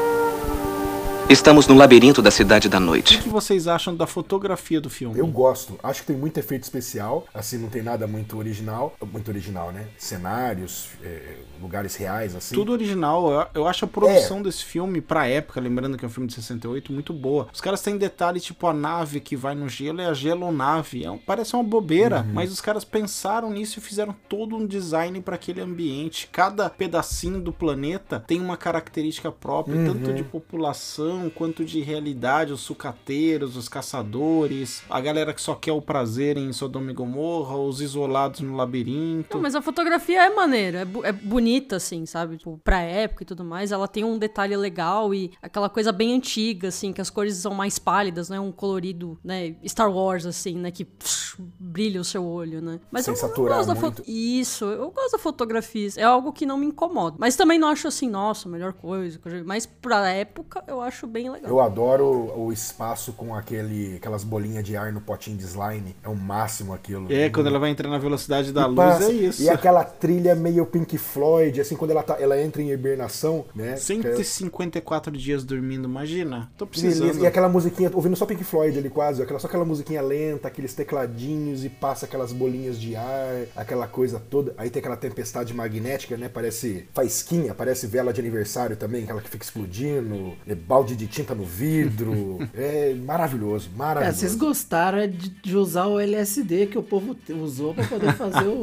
Estamos no labirinto da Cidade da Noite. O que vocês acham da fotografia do filme? Eu gosto. Acho que tem muito efeito especial. Assim, não tem nada muito original. Muito original, né? Cenários, é, lugares reais, assim. Tudo original. Eu, eu acho a É. produção desse filme, pra época, lembrando que é um filme de 68, muito boa. Os caras têm detalhes tipo a nave que vai no gelo é a gelonave. É um- parece uma bobeira, Uhum. mas os caras pensaram nisso e fizeram todo um design pra aquele ambiente. Cada pedacinho do planeta tem uma característica própria, Uhum. tanto de população quanto de realidade. Os sucateiros, os caçadores, a galera que só quer o prazer em Sodoma e Gomorra, os isolados no labirinto. Não, mas a fotografia é maneira, é, bu- é bonita, assim, sabe? Tipo, pra época e tudo mais. Ela tem um detalhe legal e aquela coisa bem antiga, assim, que as cores são mais pálidas, né? Um colorido, né? Star Wars, assim, né? Que psh, brilha o seu olho, né? Mas Sem eu, eu saturar gosto da muito. foto. Isso, eu gosto da fotografia. É algo que não me incomoda. Mas também não acho assim, nossa, melhor coisa. coisa- Mas pra época eu acho bem legal. Eu adoro o espaço com aquele, aquelas bolinhas de ar no potinho de slime. É o máximo aquilo. É, quando ela vai entrar na velocidade da E luz, passa- é isso. E aquela trilha meio Pink Floyd, assim, quando ela, tá, ela entra em hibernação, né? 154 dias dormindo, imagina. Tô precisando. Beleza. E aquela musiquinha, ouvindo só Pink Floyd ali quase, aquela, só aquela musiquinha lenta, aqueles tecladinhos e passa aquelas bolinhas de ar, aquela coisa toda. Aí tem aquela tempestade magnética, né? Parece faisquinha, parece vela de aniversário também, aquela que fica explodindo, é balde de tinta no vidro. é maravilhoso, É, maravilhoso. vocês gostaram é de, de usar o LSD que o povo usou pra poder fazer o-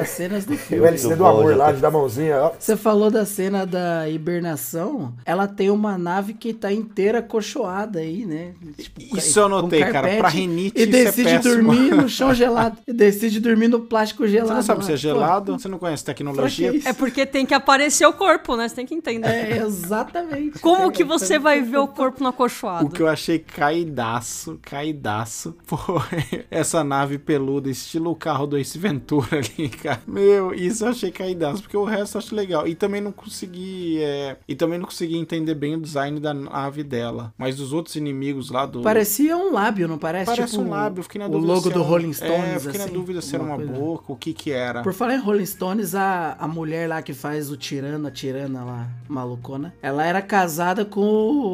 as cenas do o filme. LCD do amor lá, de dar mãozinha, ó. Você falou da cena da hibernação, ela tem uma nave que tá inteira cochoada aí, né? Tipo, Isso eu notei, cara. Pra rinite E isso é decide péssimo. dormir no chão gelado. E decide dormir no plástico gelado. Você não sabe lá. se é Pô, gelado? Você não conhece tecnologia? Isso? É porque tem que aparecer o corpo, né? Você tem que entender. É, exatamente. Como É, que você vai ver o corpo no acolchoado? O que eu achei caidaço, caidaço, foi essa nave peluda, estilo o carro do Ace Ventura ali, cara. Meu, isso eu achei caidaço, porque o resto eu acho legal. E também não consegui, é, e também não consegui entender bem o design da nave dela. Mas dos outros inimigos lá do... Parecia um lábio, não parece? Parece tipo, um lábio, eu fiquei na o dúvida logo se do era Rolling Stones, É, eu fiquei assim, na dúvida se era uma coisa. boca, o que que era. Por falar em Rolling Stones, a, a mulher lá que faz o tirano, a tirana lá, malucona, ela era casada com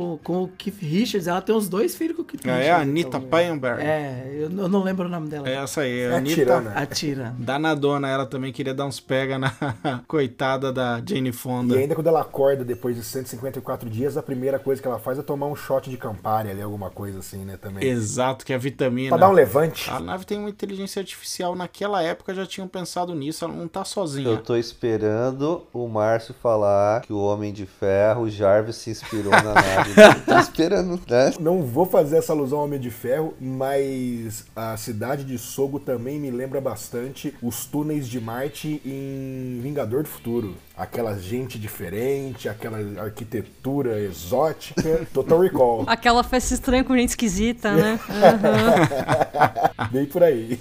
com, com o Keith Richards. Ela tem os dois filhos com o Keith Ah, Richards. é a Anitta então, Payenberg. É, eu, eu não lembro o nome dela. É essa aí, É a a Anitta. tirana. A Tira. Danadona, ela também queria dar uns pega na coitada da Jane Fonda. E ainda quando ela acorda depois de 154 dias, a primeira coisa que ela faz é tomar um shot de Campari ali, alguma coisa assim, né, também. Exato, que é a vitamina. Pra dar um levante. A nave tem uma inteligência artificial. Naquela época já tinham pensado nisso, ela não tá sozinha. Eu tô esperando o Márcio falar que o Homem de Ferro, o Jarvis, se inspirou na nave. tô esperando, né? Não vou fazer essa alusão ao Homem de Ferro, mas a cidade de Sogo também me lembra bastante os túneis de Marte em Vingador do Futuro. Aquela gente diferente, aquela arquitetura exótica. Total Recall. Aquela festa estranha com gente esquisita, né? Aham. Bem por aí.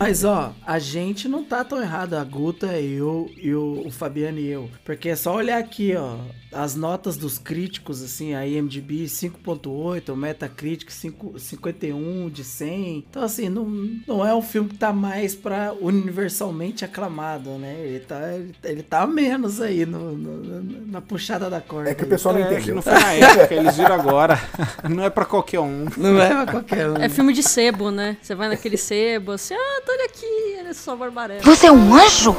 Mas ó, a gente não tá tão errado, a Guta, eu e o, o Fabiano e eu. Porque é só olhar aqui, ó, as notas dos críticos, assim, a IMDb 5.8, o Metacritic 5, 51 de 100. Então assim, não, não é um filme que tá mais pra universalmente aclamado, né? Ele tá, ele, ele tá menos aí no, no- na puxada da corda. É que o aí. pessoal não É, que entendeu. não foi na época, eles viram agora. Não é pra qualquer um. Não é pra qualquer um. É filme de sebo, né? Você vai naquele sebo, assim, ah, tô olha aqui, ele é só barbarela. Você é um anjo?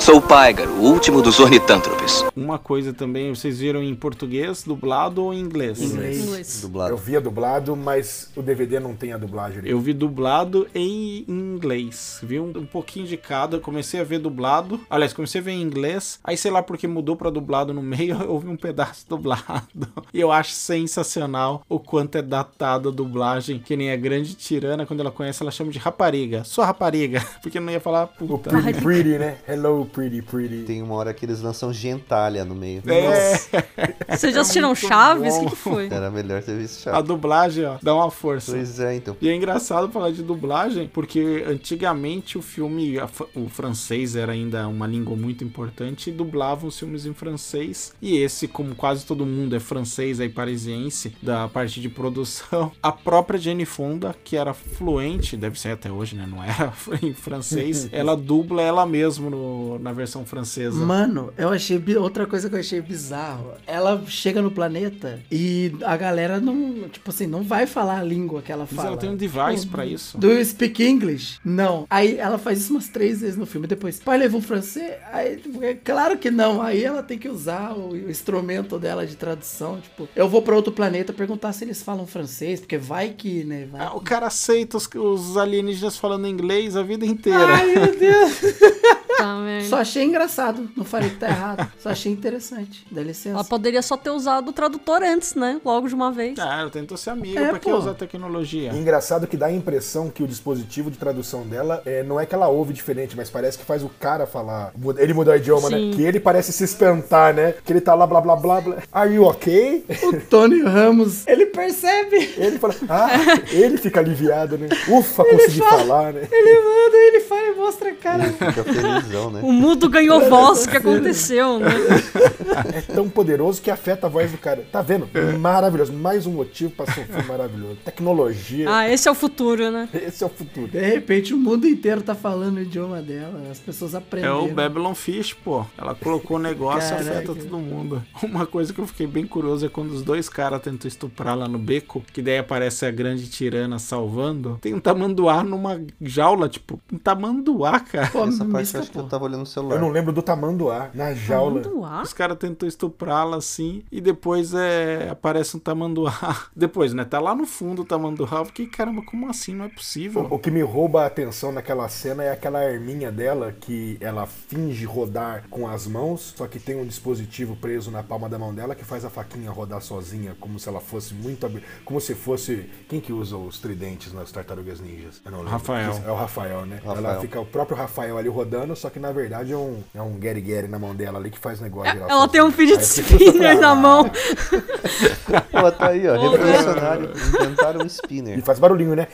Sou o Pygar, o último dos ornitântropes. Uma coisa também, vocês viram em português, dublado ou em inglês? Inglês. Inglês. Eu Dublado. via dublado, mas o DVD não tem a dublagem ali. Eu vi dublado em inglês, viu? Um pouquinho de cada. Eu comecei a ver dublado. Aliás, comecei a ver em inglês. Aí, sei lá porque mudou pra dublado no meio, eu ouvi um pedaço dublado. E eu acho sensacional o quanto é datada a dublagem. Que nem a grande tirana, quando ela conhece, ela chama de rapariga. Sua rapariga. Porque não ia falar O puta. Pretty Pretty, né? Hello, Pretty Pretty. Tem uma hora que eles lançam gentalha no meio. É, Vocês já assistiram muito Chaves? O que, que foi? Era melhor ter visto a Chaves. dublagem, ó, dá uma força. Pois é, então. E é engraçado falar de dublagem, porque antigamente o filme, a o francês era ainda uma língua muito importante e dublavam os filmes em francês. E esse, como quase todo mundo é francês aí parisiense, da parte de produção, a própria Jane Fonda, que era fluente, deve ser até hoje, né? Não era em francês, ela dubla ela mesma no- na versão francesa. Mano, eu achei. Outra coisa que eu achei bizarro. Ela chega no planeta e a galera não. Tipo assim, não vai falar a língua que ela Mas fala. ela tem um device pra isso. Do you speak English? Não. Aí ela faz isso umas três vezes no filme. Depois, pai levou francês? Aí, tipo, é claro que não. Aí ela tem que usar o, o instrumento dela de tradução. Tipo, eu vou pra outro planeta perguntar se eles falam francês, porque vai que, né? Vai Ah, O cara aceita os, os alienígenas falando inglês a vida inteira. Ai, meu Deus. Tá, merda. Só achei engraçado. Não falei que tá errado. Só achei interessante. Dá licença. Ela poderia só ter usado o tradutor antes, né? Logo de uma vez. Ah, ela tentou ser amiga, É, pra que pô. usar tecnologia? E engraçado que dá a impressão que o dispositivo de tradução dela é, não é que ela ouve diferente, mas parece que faz o cara falar. Ele mudou o idioma, Sim. né? Que ele parece se espantar, né? Que ele tá lá, blá blá blá blá. Are you okay? O Tony Ramos, ele percebe. Ele fala, ah, ele fica aliviado, né? Ufa, consegui fala- falar, né? Ele manda, ele fala e mostra a cara. Fica felizão, né? O mudo ganhou voz, o que aconteceu, né? É tão poderoso que afeta a voz do cara. Tá vendo? Maravilhoso. Mais um motivo pra ser um filme maravilhoso. Tecnologia. Ah, esse é o futuro, né? Esse é o futuro. De repente o mundo inteiro tá falando o idioma dela. As pessoas É aprenderam. o Babylon Fish, pô. Ela colocou o negócio e Caraca. afeta todo mundo. Uma coisa que eu fiquei bem curioso é quando os dois caras tentam estuprar lá no beco, que daí aparece a grande tirana salvando. Tem um tamanduá numa jaula, tipo, um tamanduá, cara. Pô, Essa parte eu acho que eu tava olhando no celular. Eu não lembro do tamanduá na jaula. Tamanduá? Os caras tentam estuprá-la assim e depois é, aparece um tamanduá. Depois, né? Tá lá no fundo o tamanduá. Eu fiquei, caramba, como assim? Não é possível. O que me rouba a atenção naquela cena é aquela arminha dela que ela finge rodar com as mãos, só que tem um dispositivo preso na palma da mão dela que faz a faquinha rodar sozinha, como se ela fosse muito. hab- Como se fosse. Quem que usa os tridentes nas tartarugas ninjas? Eu não lembro. Rafael. É o Rafael, né? Rafael. Ela fica o próprio Rafael ali rodando, só que na verdade é um, é um Gary Gary na mão dela ali que faz o negócio. girar Ela tem um fidget spinner na mão. Pô, tá aí, ó. Ô, Revolucionário. Inventaram um E spinner. faz barulhinho, né?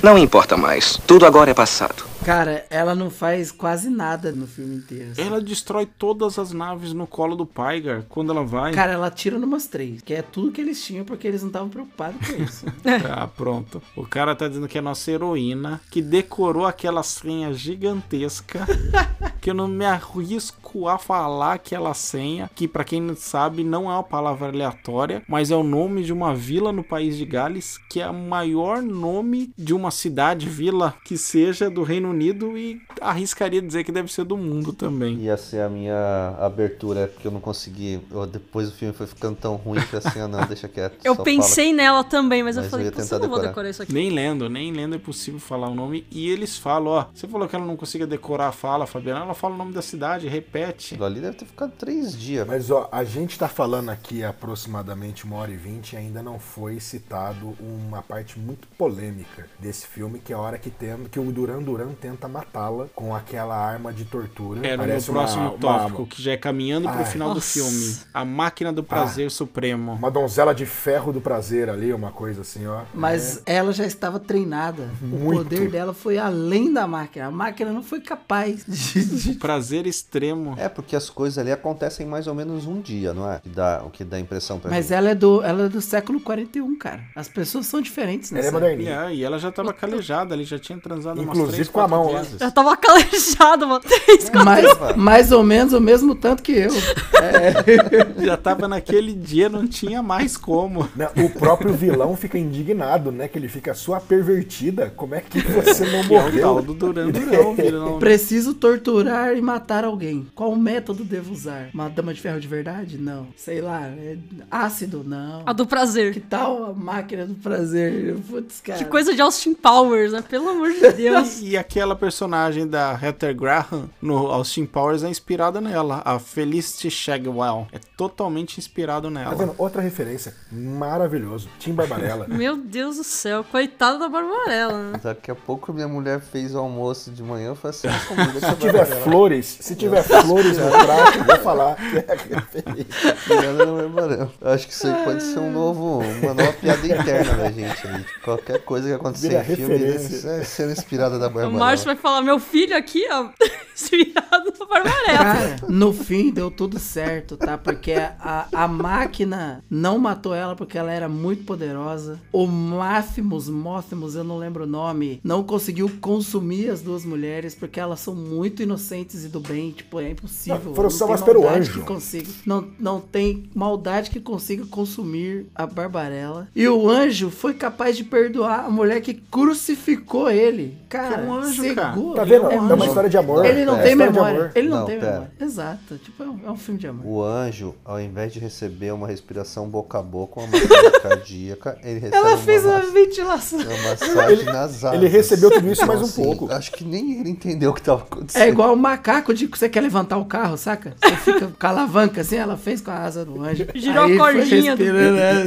Não importa mais. Tudo agora é passado. Cara, ela não faz quase nada no filme inteiro. assim. Ela destrói todas as naves no colo do Pygar quando ela vai. Cara, ela tira numas três, que é tudo que eles tinham, porque eles não estavam preocupados com isso. Ah, pronto. O cara tá dizendo que é a nossa heroína, que decorou aquela senha gigantesca, que eu não me arrisco a falar aquela senha, que pra quem não sabe não é uma palavra aleatória, mas é o nome de uma vila no país de Gales, que é o maior nome de uma cidade, vila, que seja do Reino Unido e arriscaria dizer que deve ser do mundo também. Ia ser a minha abertura, porque eu não consegui. eu- depois o filme foi ficando tão ruim que assim, ah não, deixa quieto. Eu pensei nela também, mas, Mas eu falei, ia "Putz, tentar eu não vou decorar." decorar isso aqui. Nem lendo, nem lendo é possível falar o nome. E eles falam, ó, você falou que ela não conseguia decorar a fala, Fabiana, ela fala o nome da cidade, repete. Aquilo ali deve ter ficado três dias. Mas ó, a gente tá falando aqui aproximadamente uma hora e vinte e ainda não foi citado uma parte muito polêmica desse filme, que é a hora que, tem, que o Duran Duran tenta matá-la com aquela arma de tortura. Era no Parece próximo uma- tópico, uma- que já é caminhando pro Ai. final do Nossa. filme. A máquina do prazer supremo. Uma donzela de ferro do prazer ali, uma coisa assim, ó. Mas ela já estava treinada. O Muito. poder dela foi além da máquina. A máquina não foi capaz de. de- Prazer extremo. É, porque as coisas ali acontecem em mais ou menos um dia, não é? Que dá, o que dá impressão pra Mas gente. ela é, do, ela é do século 41, cara. As pessoas são diferentes, né? Ela é E, moderninha. é, e ela já tava calejada ali, já tinha transado umas Inclusive três, com a mão vezes. Eu tava calejado, mano. Três, quatro. Mais, mais ou menos o mesmo tanto que eu. Já tava naquele dia, não tinha mais como. Né, O próprio vilão fica indignado, né? Que ele fica sua pervertida. Como é que você não Que é o tal morreu? do Duran Durão, vilão. Preciso torturar e matar alguém. Qual método devo usar? Uma dama de ferro de verdade? Não. Sei lá. é ácido? Não. A do prazer. Que tal a máquina do prazer? Putz, cara. Que coisa de Austin Powers, né? Pelo amor de Deus. E aquela personagem da Heather Graham no Austin Powers é inspirada nela, a Felicity Shagwell. É totalmente inspirado Tá nela. vendo? Outra referência. Maravilhoso. Tim Barbarella. Meu Deus do céu. Coitada da Barbarella, né? Daqui a pouco minha mulher fez o almoço de manhã, eu falei assim, "Ah, comida que Se tiver flores, se tiver flores no prato, eu vou falar que é referência. Ela não é barão. Eu Acho que isso aí pode ser um novo, uma nova piada interna da gente ali. Qualquer coisa que acontecer Vira em filme referência. é sendo inspirada da O Bárbara. Márcio vai falar, meu filho aqui, ó, inspirado na Barbarella. Cara, no fim deu tudo certo, tá? Porque a, a máquina não matou ela porque ela era muito poderosa. O Máthimos, Móthimos, eu não lembro o nome, não conseguiu consumir as duas mulheres porque elas são muito inocentes e do bem. Tipo, é impossível. Não, foram tem salvas pelo maldade anjo. que consiga, não, não tem maldade que consiga consumir a Barbarella. E o anjo foi capaz de perdoar a mulher que crucificou ele. Cara, é um anjo, cegou. cara. Tá vendo? É É um uma anjo. história de amor. Ele não É tem memória. Ele não, Não, tem pera. memória. Exato. Tipo, é um, é um filme de amor. O anjo, ao invés de receber uma respiração boca a boca, uma massagem cardíaca, ele recebe Ela uma, fez uma ventilação. uma massagem nas asas. ele recebeu tudo isso mais um assim, pouco. Acho que nem ele entendeu o que tava acontecendo. É igual o macaco de que você quer levantar o carro, saca? Você fica com a alavanca assim, ela fez com a asa do anjo. Girou Aí a cordinha do- é.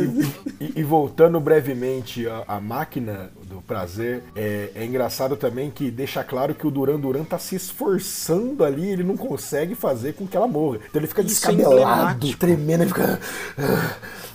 E, e voltando brevemente à, à máquina do prazer, é, é engraçado também que deixa claro que o Duran Duran tá se esforçando ali, ele não consegue fazer com que ela morra. Então ele fica Isso é descabelado, emblemático. tremendo, ele fica.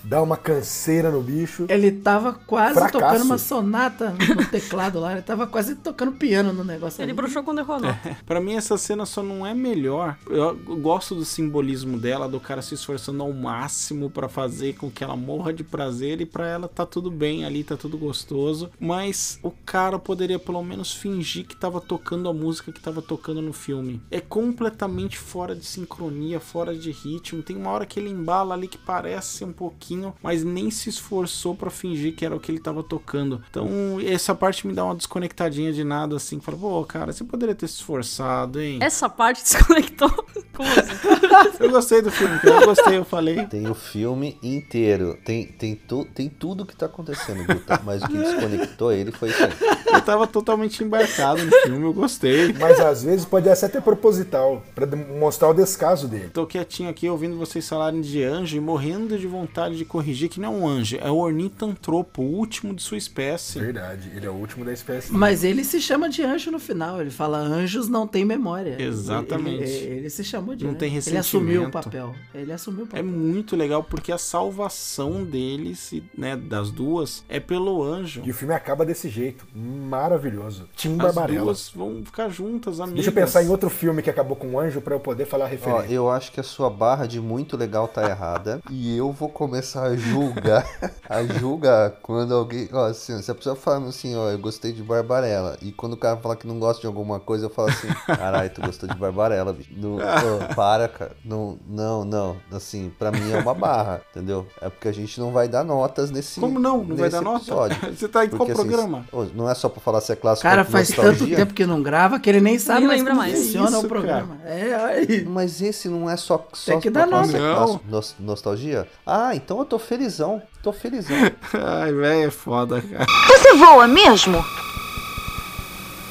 dá uma canseira no bicho. Ele tava quase Fracasso. tocando uma sonata no teclado lá. Ele tava quase tocando piano no negócio Ele ali. bruxou quando errou, não. Pra mim, essa cena só não é melhor. Eu gosto do simbolismo dela, do cara se esforçando ao máximo pra fazer com que ela morra de prazer e pra ela tá tudo bem ali, tá tudo gostoso. Mas o cara poderia pelo menos fingir que tava tocando a música que tava tocando no filme. É completamente fora de sincronia, fora de ritmo. Tem uma hora que ele embala ali que parece um pouquinho, mas nem se esforçou pra fingir que era o que ele tava tocando. Então, essa parte me dá uma desconectadinha de nada assim. Fala, pô, cara, você poderia ter se esforçado, hein? Essa parte desconectou. Como assim? Eu gostei do filme. Eu gostei, eu falei. Tem o filme inteiro. Tem, tem, tu, tem tudo que tá acontecendo, Guta. Mas o que desconectou ele foi isso aí. Eu tava totalmente embarcado no filme, eu gostei. Mas às vezes pode ser até proposital, pra de- mostrar o descaso dele. Tô quietinho aqui ouvindo vocês falarem de anjo e morrendo de vontade de corrigir que não é um anjo, é o ornitantropo, o último de sua espécie. Verdade, ele é o último da espécie. Mas ele se chama de anjo no final. Ele fala: anjos não têm memória. Exatamente. Ele, ele- ele se chamou de Não anjo. tem Ele assumiu o papel. Ele assumiu o É papel. muito legal porque a salvação deles, né, das duas, é pelo anjo. E o filme acaba desse jeito. Maravilhoso. Tim As Barbarella. duas vão ficar juntas, amigas. Deixa eu pensar em outro filme que acabou com um anjo pra eu poder falar a Ó, referência. eu acho que a sua barra de muito legal tá errada. e eu vou começar a julgar. a julgar quando alguém. Ó, assim, se a pessoa fala assim, ó, eu gostei de Barbarella. E quando o cara fala que não gosta de alguma coisa, eu falo assim, caralho, tu gostou de Barbarella, bicho. Não, ô, para, cara. Não, não, não. Assim, pra mim é uma barra, entendeu? É porque a gente não vai dar notas nesse. Como não? Não vai dar nota? episódio. Você tá em qual Porque, assim, programa? não é só pra falar se é clássico Cara, ou faz nostalgia. tanto tempo que não grava que ele nem sabe Nem mais como mais. funciona Isso, o programa. É, aí. Mas esse não é só, só Tem que pra dar nome. é Não. nos- nostalgia? Ah, então eu tô felizão. Tô felizão. Ai, velho, é foda, cara. Você voa mesmo?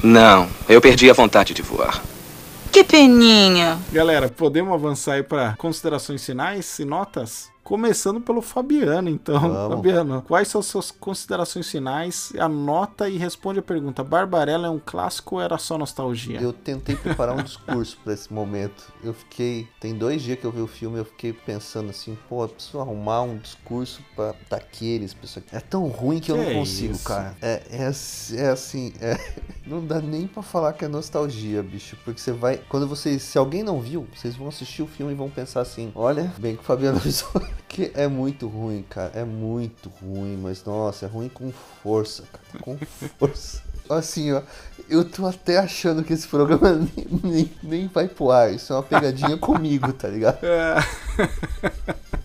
Não, eu perdi a vontade de voar. Que peninha. Galera, podemos avançar aí pra considerações finais e notas? Começando pelo Fabiano, então. Vamos. Fabiano, quais são suas considerações finais? Anota e responde a pergunta. Barbarella é um clássico ou era só nostalgia? Eu tentei preparar um discurso pra esse momento. Eu fiquei. Tem dois dias que eu vi o filme, eu fiquei pensando assim, pô, eu preciso arrumar um discurso pra daqueles. Pessoa... É tão ruim que eu Que não consigo, isso? cara. É, é, é assim, é- não dá nem pra falar que é nostalgia, bicho. Porque você vai. Quando vocês. Se alguém não viu, vocês vão assistir o filme e vão pensar assim: olha, bem que o Fabiano avisou. Que é muito ruim, cara. É muito ruim, mas nossa, é ruim com força, cara. Com força. Assim, ó, eu tô até achando que esse programa nem, nem, nem vai pro ar. Isso é uma pegadinha comigo, tá ligado? É,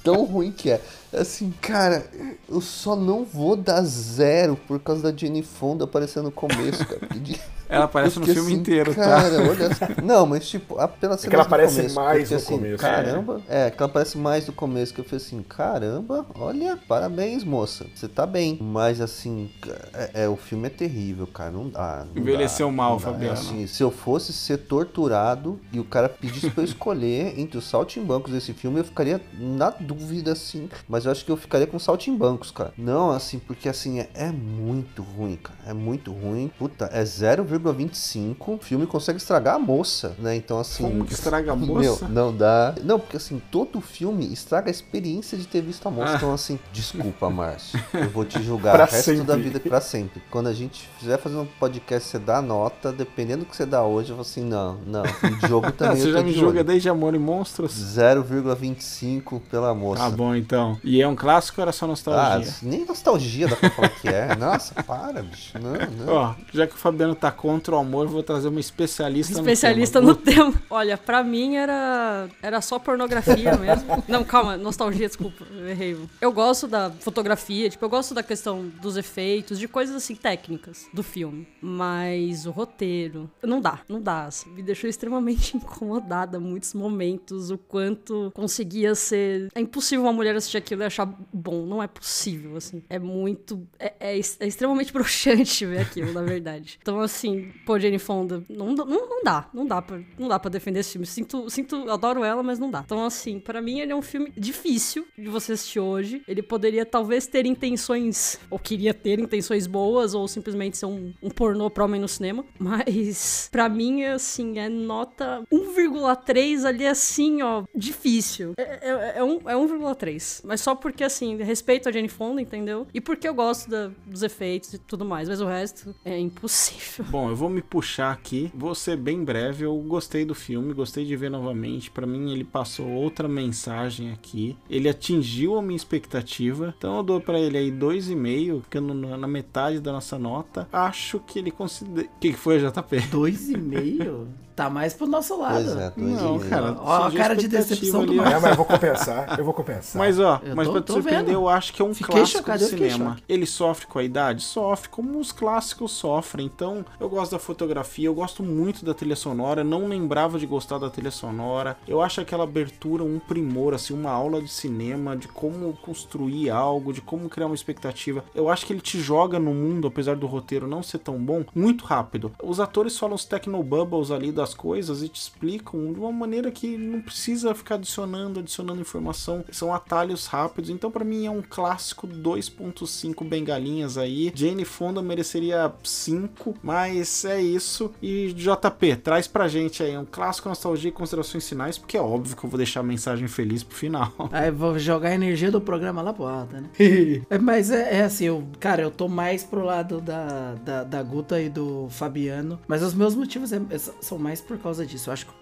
Tão ruim que é. Assim, cara, eu só não vou dar zero por causa da Jenny Fonda aparecendo no começo, cara. porque Ela aparece eu no filme assim, inteiro, cara, tá? olha. Não, mas tipo, apenas É que ela aparece mais no começo. Caramba, é. que ela aparece mais no começo, que eu falei assim, caramba, olha, parabéns, moça. Você tá bem. Mas assim, é, é, o filme é terrível, cara. Não dá. não Envelheceu dá, mal. Fabiano. Assim, se eu fosse ser torturado e o cara pedisse pra eu escolher entre os saltimbancos desse filme, eu ficaria na dúvida, assim. Mas eu acho que eu ficaria com saltimbancos, cara. Não, assim, porque assim, é, é muito ruim, cara. É muito ruim. Puta, é 0,25. O filme consegue estragar a moça, né? Então, assim. Como que estraga a Meu, moça? não dá. Não, porque assim, todo filme estraga a experiência de ter visto a moça. Ah. Então, assim, desculpa, Márcio. Eu vou te julgar o resto sempre. da vida pra sempre. Quando a gente fizer fazer um podcast, você dá nota, dependendo do que você dá hoje, eu vou assim, não, não. E jogo Ah, também. você eu já me julga desde Amor e Monstros? 0,25 pela moça. Tá bom, então. E é um clássico ou era só Ah, nostalgia? nem nostalgia dá pra falar que é. Nossa, para, bicho. Não, não. Ó, já que o Fabiano tá contra o amor, eu vou trazer uma especialista, Especialista no no tema. tema. Olha, pra mim era era só pornografia mesmo. Não, calma, nostalgia, desculpa, eu errei. Eu gosto da fotografia, tipo, eu gosto da questão dos efeitos, de coisas assim técnicas do filme, mas o roteiro não dá, não dá, assim, me deixou extremamente incomodada muitos momentos, o quanto conseguia ser, é impossível uma mulher assistir aquilo achar bom, não é possível, assim. É muito é, é, é extremamente broxante ver aquilo, na verdade. Então assim, pô, Jane Fonda, não, não, não dá, não dá pra, não dá pra defender esse filme. Sinto, sinto, adoro ela, mas não dá. Então, assim, pra mim ele é um filme difícil de você assistir hoje. Ele poderia talvez ter intenções, ou queria ter intenções boas, ou simplesmente ser um, um pornô pra homem no cinema. Mas, pra mim, assim, é nota 1,3 ali, assim, ó, difícil. É, é, é, um, é 1,3. Mas só porque, assim, respeito a Jane Fonda, entendeu? E porque eu gosto da- dos efeitos e tudo mais. Mas o resto é impossível. Bom, eu vou me puxar aqui, vou ser bem breve. Eu gostei do filme, gostei de ver novamente. Pra mim, ele passou outra mensagem aqui. Ele atingiu a minha expectativa. Então, eu dou pra ele aí 2,5, ficando na na metade da nossa nota. Acho que ele considera. O que que foi, JP? Dois e meio? Tá mais pro nosso lado. Pois é, Não, cara. Ó, a cara de decepção do ali, ó. Marcos. É, mas eu vou compensar, eu vou compensar. Mas ó, Eu mas tô- pra te surpreender, vendo. eu acho que é um Fiquei clássico chocado, do cinema. Ele sofre com a idade? Sofre, como os clássicos sofrem. Então, eu gosto da fotografia, eu gosto muito da trilha sonora, não lembrava de gostar da trilha sonora. Eu acho aquela abertura um primor, assim, uma aula de cinema, de como construir algo, de como criar uma expectativa. Eu acho que ele te joga no mundo, apesar do roteiro não ser tão bom, muito rápido. Os atores falam os technobubbles ali das as coisas e te explicam de uma maneira que não precisa ficar adicionando, adicionando informação. São atalhos rápidos. Então, para mim, é um clássico 2.5 bengalinhas aí. Jane Fonda mereceria 5, mas é isso. E JP, traz pra gente aí um clássico nostalgia e considerações finais, porque é óbvio que eu vou deixar a mensagem feliz pro final. Aí vou jogar a energia do programa lá pro alto, né? É, Mas é, é assim, eu, cara, eu tô mais pro lado da, da, da Guta e do Fabiano. Mas os meus motivos é- são mais por causa disso. Eu acho que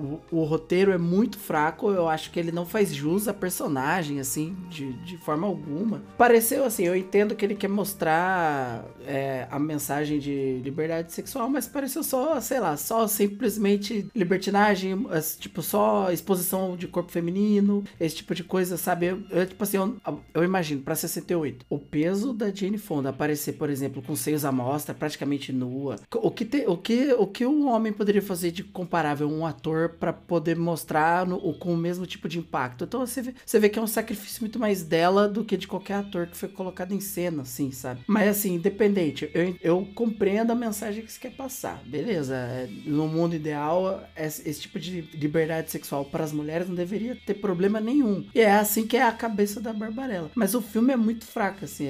o, o- o roteiro é muito fraco. Eu acho que ele não faz jus à personagem, assim, de, de forma alguma. Pareceu assim, eu entendo que ele quer mostrar é, a mensagem de liberdade sexual, mas pareceu só, sei lá, só simplesmente libertinagem, tipo, só exposição de corpo feminino, esse tipo de coisa, sabe? Eu, eu, tipo assim, eu, eu imagino, pra 68, o peso da Jane Fonda aparecer, por exemplo, com seios à mostra, praticamente nua. O que, te, o que, o que um homem poderia fazer de comparável um ator pra poder mostrar no- com o mesmo tipo de impacto? Então você vê, você vê que é um sacrifício muito mais dela do que de qualquer ator que foi colocado em cena, assim, sabe? Mas assim, independente, eu, eu compreendo a mensagem que você quer passar, beleza? É, No mundo ideal, esse, esse tipo de liberdade sexual para as mulheres não deveria ter problema nenhum. E é assim que é a cabeça da Barbarella. Mas o filme é muito fraco, assim,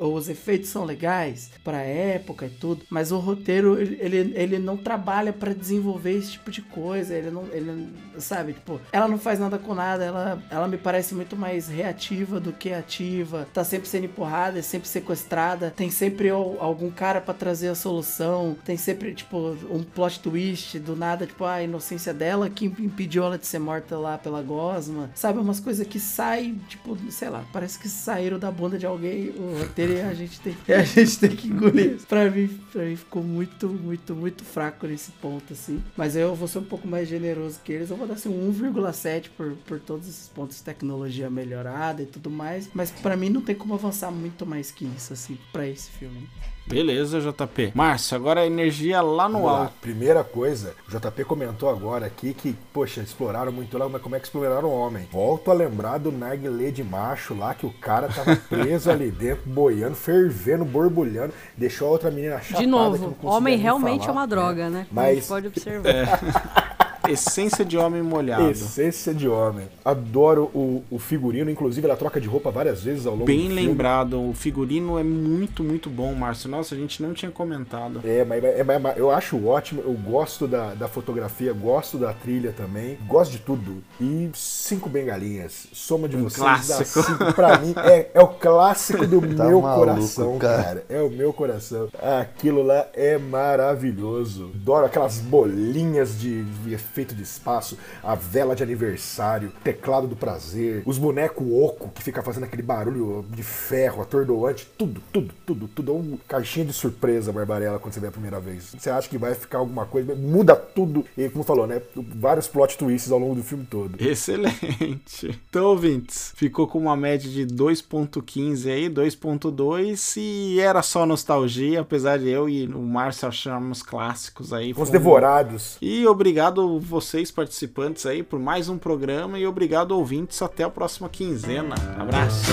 os efeitos são legais pra época e tudo, mas o roteiro, ele, ele, não trabalha pra desenvolver esse tipo de coisa, ele não, ele, sabe, tipo, ela não faz nada com nada, ela, ela me parece muito mais reativa do que ativa, tá sempre sendo empurrada, é sempre sequestrada, tem sempre al- algum cara pra trazer a solução, tem sempre, tipo, um plot twist do nada, tipo, a inocência dela que impediu ela de ser morta lá pela gosma, sabe, umas coisas que saem, tipo, sei lá, parece que saíram da bunda de alguém, o roteiro e a gente tem, a gente tem que engolir. Pra mim, pra mim ficou muito, muito, muito fraco nesse ponto, assim. Mas eu vou ser um pouco mais generoso que eles, eu vou dar assim um 1,7 por, por todos esses pontos de tecnologia melhorada e tudo mais. Mas pra mim não tem como avançar muito mais que isso, assim, pra esse filme. Beleza, JP. Márcio, agora a energia lá no Vamos lá. alto. Primeira coisa, o JP comentou agora aqui que, poxa, exploraram muito lá, mas como é que exploraram o homem? Volto a lembrar do narguilé de macho lá, que o cara tava preso ali dentro, boiando, fervendo, borbulhando, deixou a outra menina chapada. De que não novo, homem realmente falar, é uma droga, né? Como a gente Mas pode observar. Essência de homem molhado. Essência de homem. Adoro o, o figurino, inclusive ela troca de roupa várias vezes ao longo Bem do filme. lembrado, o figurino é muito, muito bom, Márcio. Nossa, a gente não tinha comentado. É, mas, é, mas- mas eu acho ótimo, eu gosto da, da fotografia, gosto da trilha também, gosto de tudo. E cinco bengalinhas, soma de Um vocês dá clássico. cinco. Pra mim, é, é o clássico do Tá meu maluco, coração, cara. cara. É o meu coração. Aquilo lá é maravilhoso. Adoro aquelas bolinhas de, de efeito de espaço, a vela de aniversário, teclado do prazer, os bonecos oco que fica fazendo aquele barulho de ferro, atordoante, tudo, tudo, tudo, tudo. É um caixinha de surpresa, Barbarella, quando você vê a primeira vez. Você acha que vai ficar alguma coisa, muda tudo. E como falou, né? Vários plot twists ao longo do filme todo. Excelente. Então, ouvintes, ficou com uma média de 2.15 aí, 2.2 e era só nostalgia, apesar de eu e o Márcio acharmos clássicos aí. Fomos- devorados. E obrigado vocês participantes aí por mais um programa e obrigado ouvintes até a próxima quinzena. Abraço.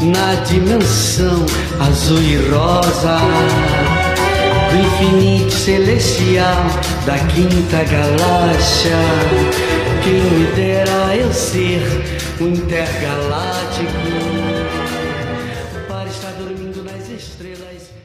Na dimensão azul e rosa do infinito celestial da quinta galáxia. Quem me dera eu ser intergaláctico